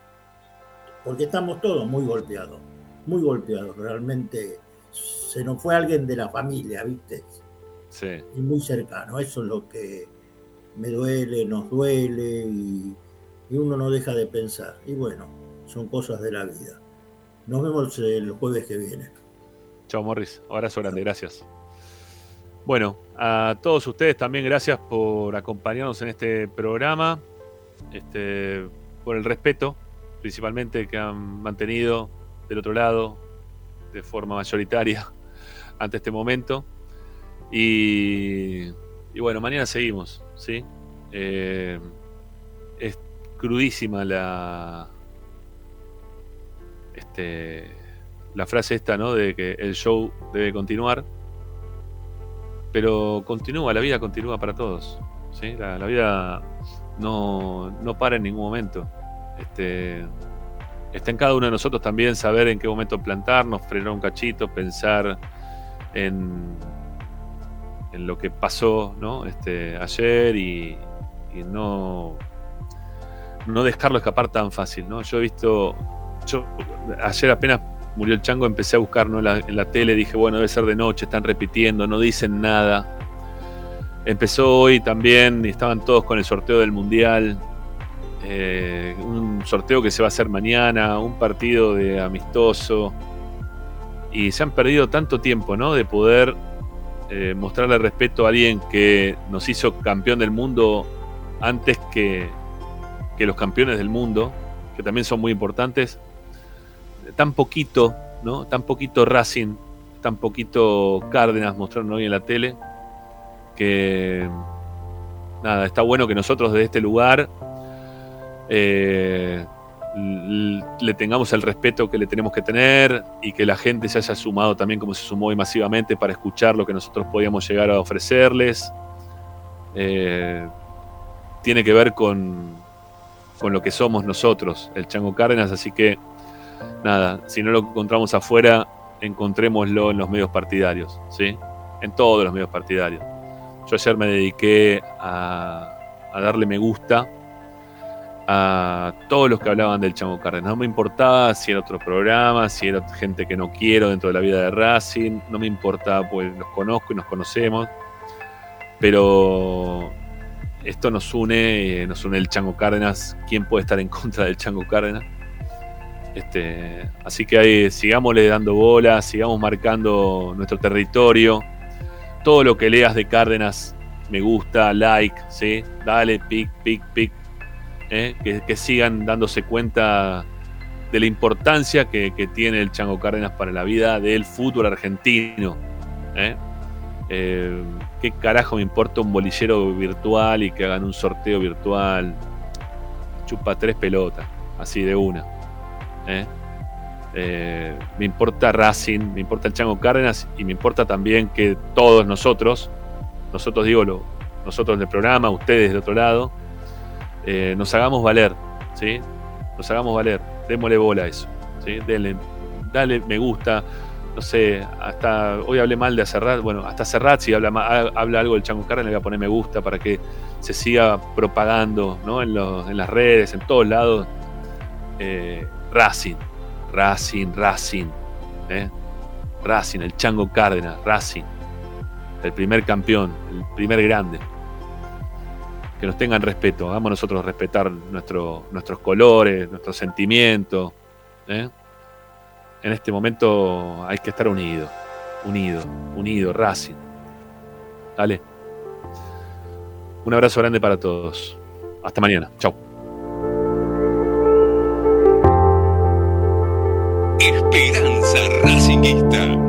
porque estamos todos muy golpeados, muy golpeados. Realmente se nos fue alguien de la familia, ¿viste? Sí. Y muy cercano. Eso es lo que me duele, nos duele y, y uno no deja de pensar. Y bueno, son cosas de la vida. Nos vemos el jueves que viene. Chao, Morris. Abrazo grande. Gracias. Bueno, a todos ustedes también gracias por acompañarnos en este programa, este, por el respeto, principalmente que han mantenido del otro lado de forma mayoritaria ante este momento. Y, bueno, mañana seguimos, ¿sí? Eh, es crudísima la, este, la frase esta, ¿no? De que el show debe continuar. pero continúa, la vida continúa para todos. ¿sí? La, la vida no, no para en ningún momento. Este, está en cada uno de nosotros también saber en qué momento plantarnos, frenar un cachito, pensar en, en lo que pasó ¿no? este, ayer y, no, no dejarlo escapar tan fácil. ¿no? Yo he visto, yo ayer apenas murió el chango, empecé a buscar ¿no? la, en la tele, dije, bueno, debe ser de noche, están repitiendo, no dicen nada. Empezó hoy también y estaban todos con el sorteo del Mundial. Eh, un sorteo que se va a hacer mañana, un partido de amistoso. Y se han perdido tanto tiempo, ¿no? De poder eh, mostrarle respeto a alguien que nos hizo campeón del mundo antes que, que los campeones del mundo, que también son muy importantes. Tan poquito, ¿no? Tan poquito Racing, tan poquito Cárdenas mostraron hoy en la tele que nada, está bueno que nosotros desde este lugar eh, le tengamos el respeto que le tenemos que tener y que la gente se haya sumado también como se sumó hoy masivamente para escuchar lo que nosotros podíamos llegar a ofrecerles. Eh, tiene que ver con, con lo que somos nosotros, el Chango Cárdenas, así que nada, si no lo encontramos afuera, encontrémoslo en los medios partidarios, ¿sí? En todos los medios partidarios. Yo ayer me dediqué a, a, darle me gusta a todos los que hablaban del Chango Cárdenas. No me importaba si era otro programa, si era gente que no quiero dentro de la vida de Racing, no me importaba, pues los conozco y nos conocemos. Pero esto nos une, nos une el Chango Cárdenas. ¿Quién puede estar en contra del Chango Cárdenas? Este, así que ahí sigámosle dando bola, sigamos marcando nuestro territorio todo lo que leas de Cárdenas, me gusta, like, ¿sí? Dale, pic, pic, pic. ¿Eh? Que, sigan dándose cuenta de la importancia que, tiene el Chango Cárdenas para la vida del fútbol argentino. ¿eh? Eh, ¿Qué carajo me importa un bolillero virtual y que hagan un sorteo virtual? Chupa tres pelotas, así de una. Me importa Racing, me importa el Chango Cárdenas y me importa también que todos nosotros, nosotros digo, lo, nosotros del programa, ustedes de otro lado, eh, nos hagamos valer, ¿sí? Nos hagamos valer, démosle bola a eso, ¿sí? Denle, dale me gusta, no sé, hasta hoy hablé mal de Serrat, bueno, hasta Serrat si habla, habla algo del Chango Cárdenas le voy a poner me gusta para que se siga propagando ¿no? en, los, en las redes, en todos lados, eh, Racing. Racing, Racing, ¿eh? Racing, el Chango Cárdenas, Racing, el primer campeón, el primer grande. Que nos tengan respeto, hagamos nosotros respetar nuestro, nuestros colores, nuestros sentimientos. ¿eh? En este momento hay que estar unidos, unido, unido, Racing. Dale. Un abrazo grande para todos. Hasta mañana. Chau. Esperanza Racingista.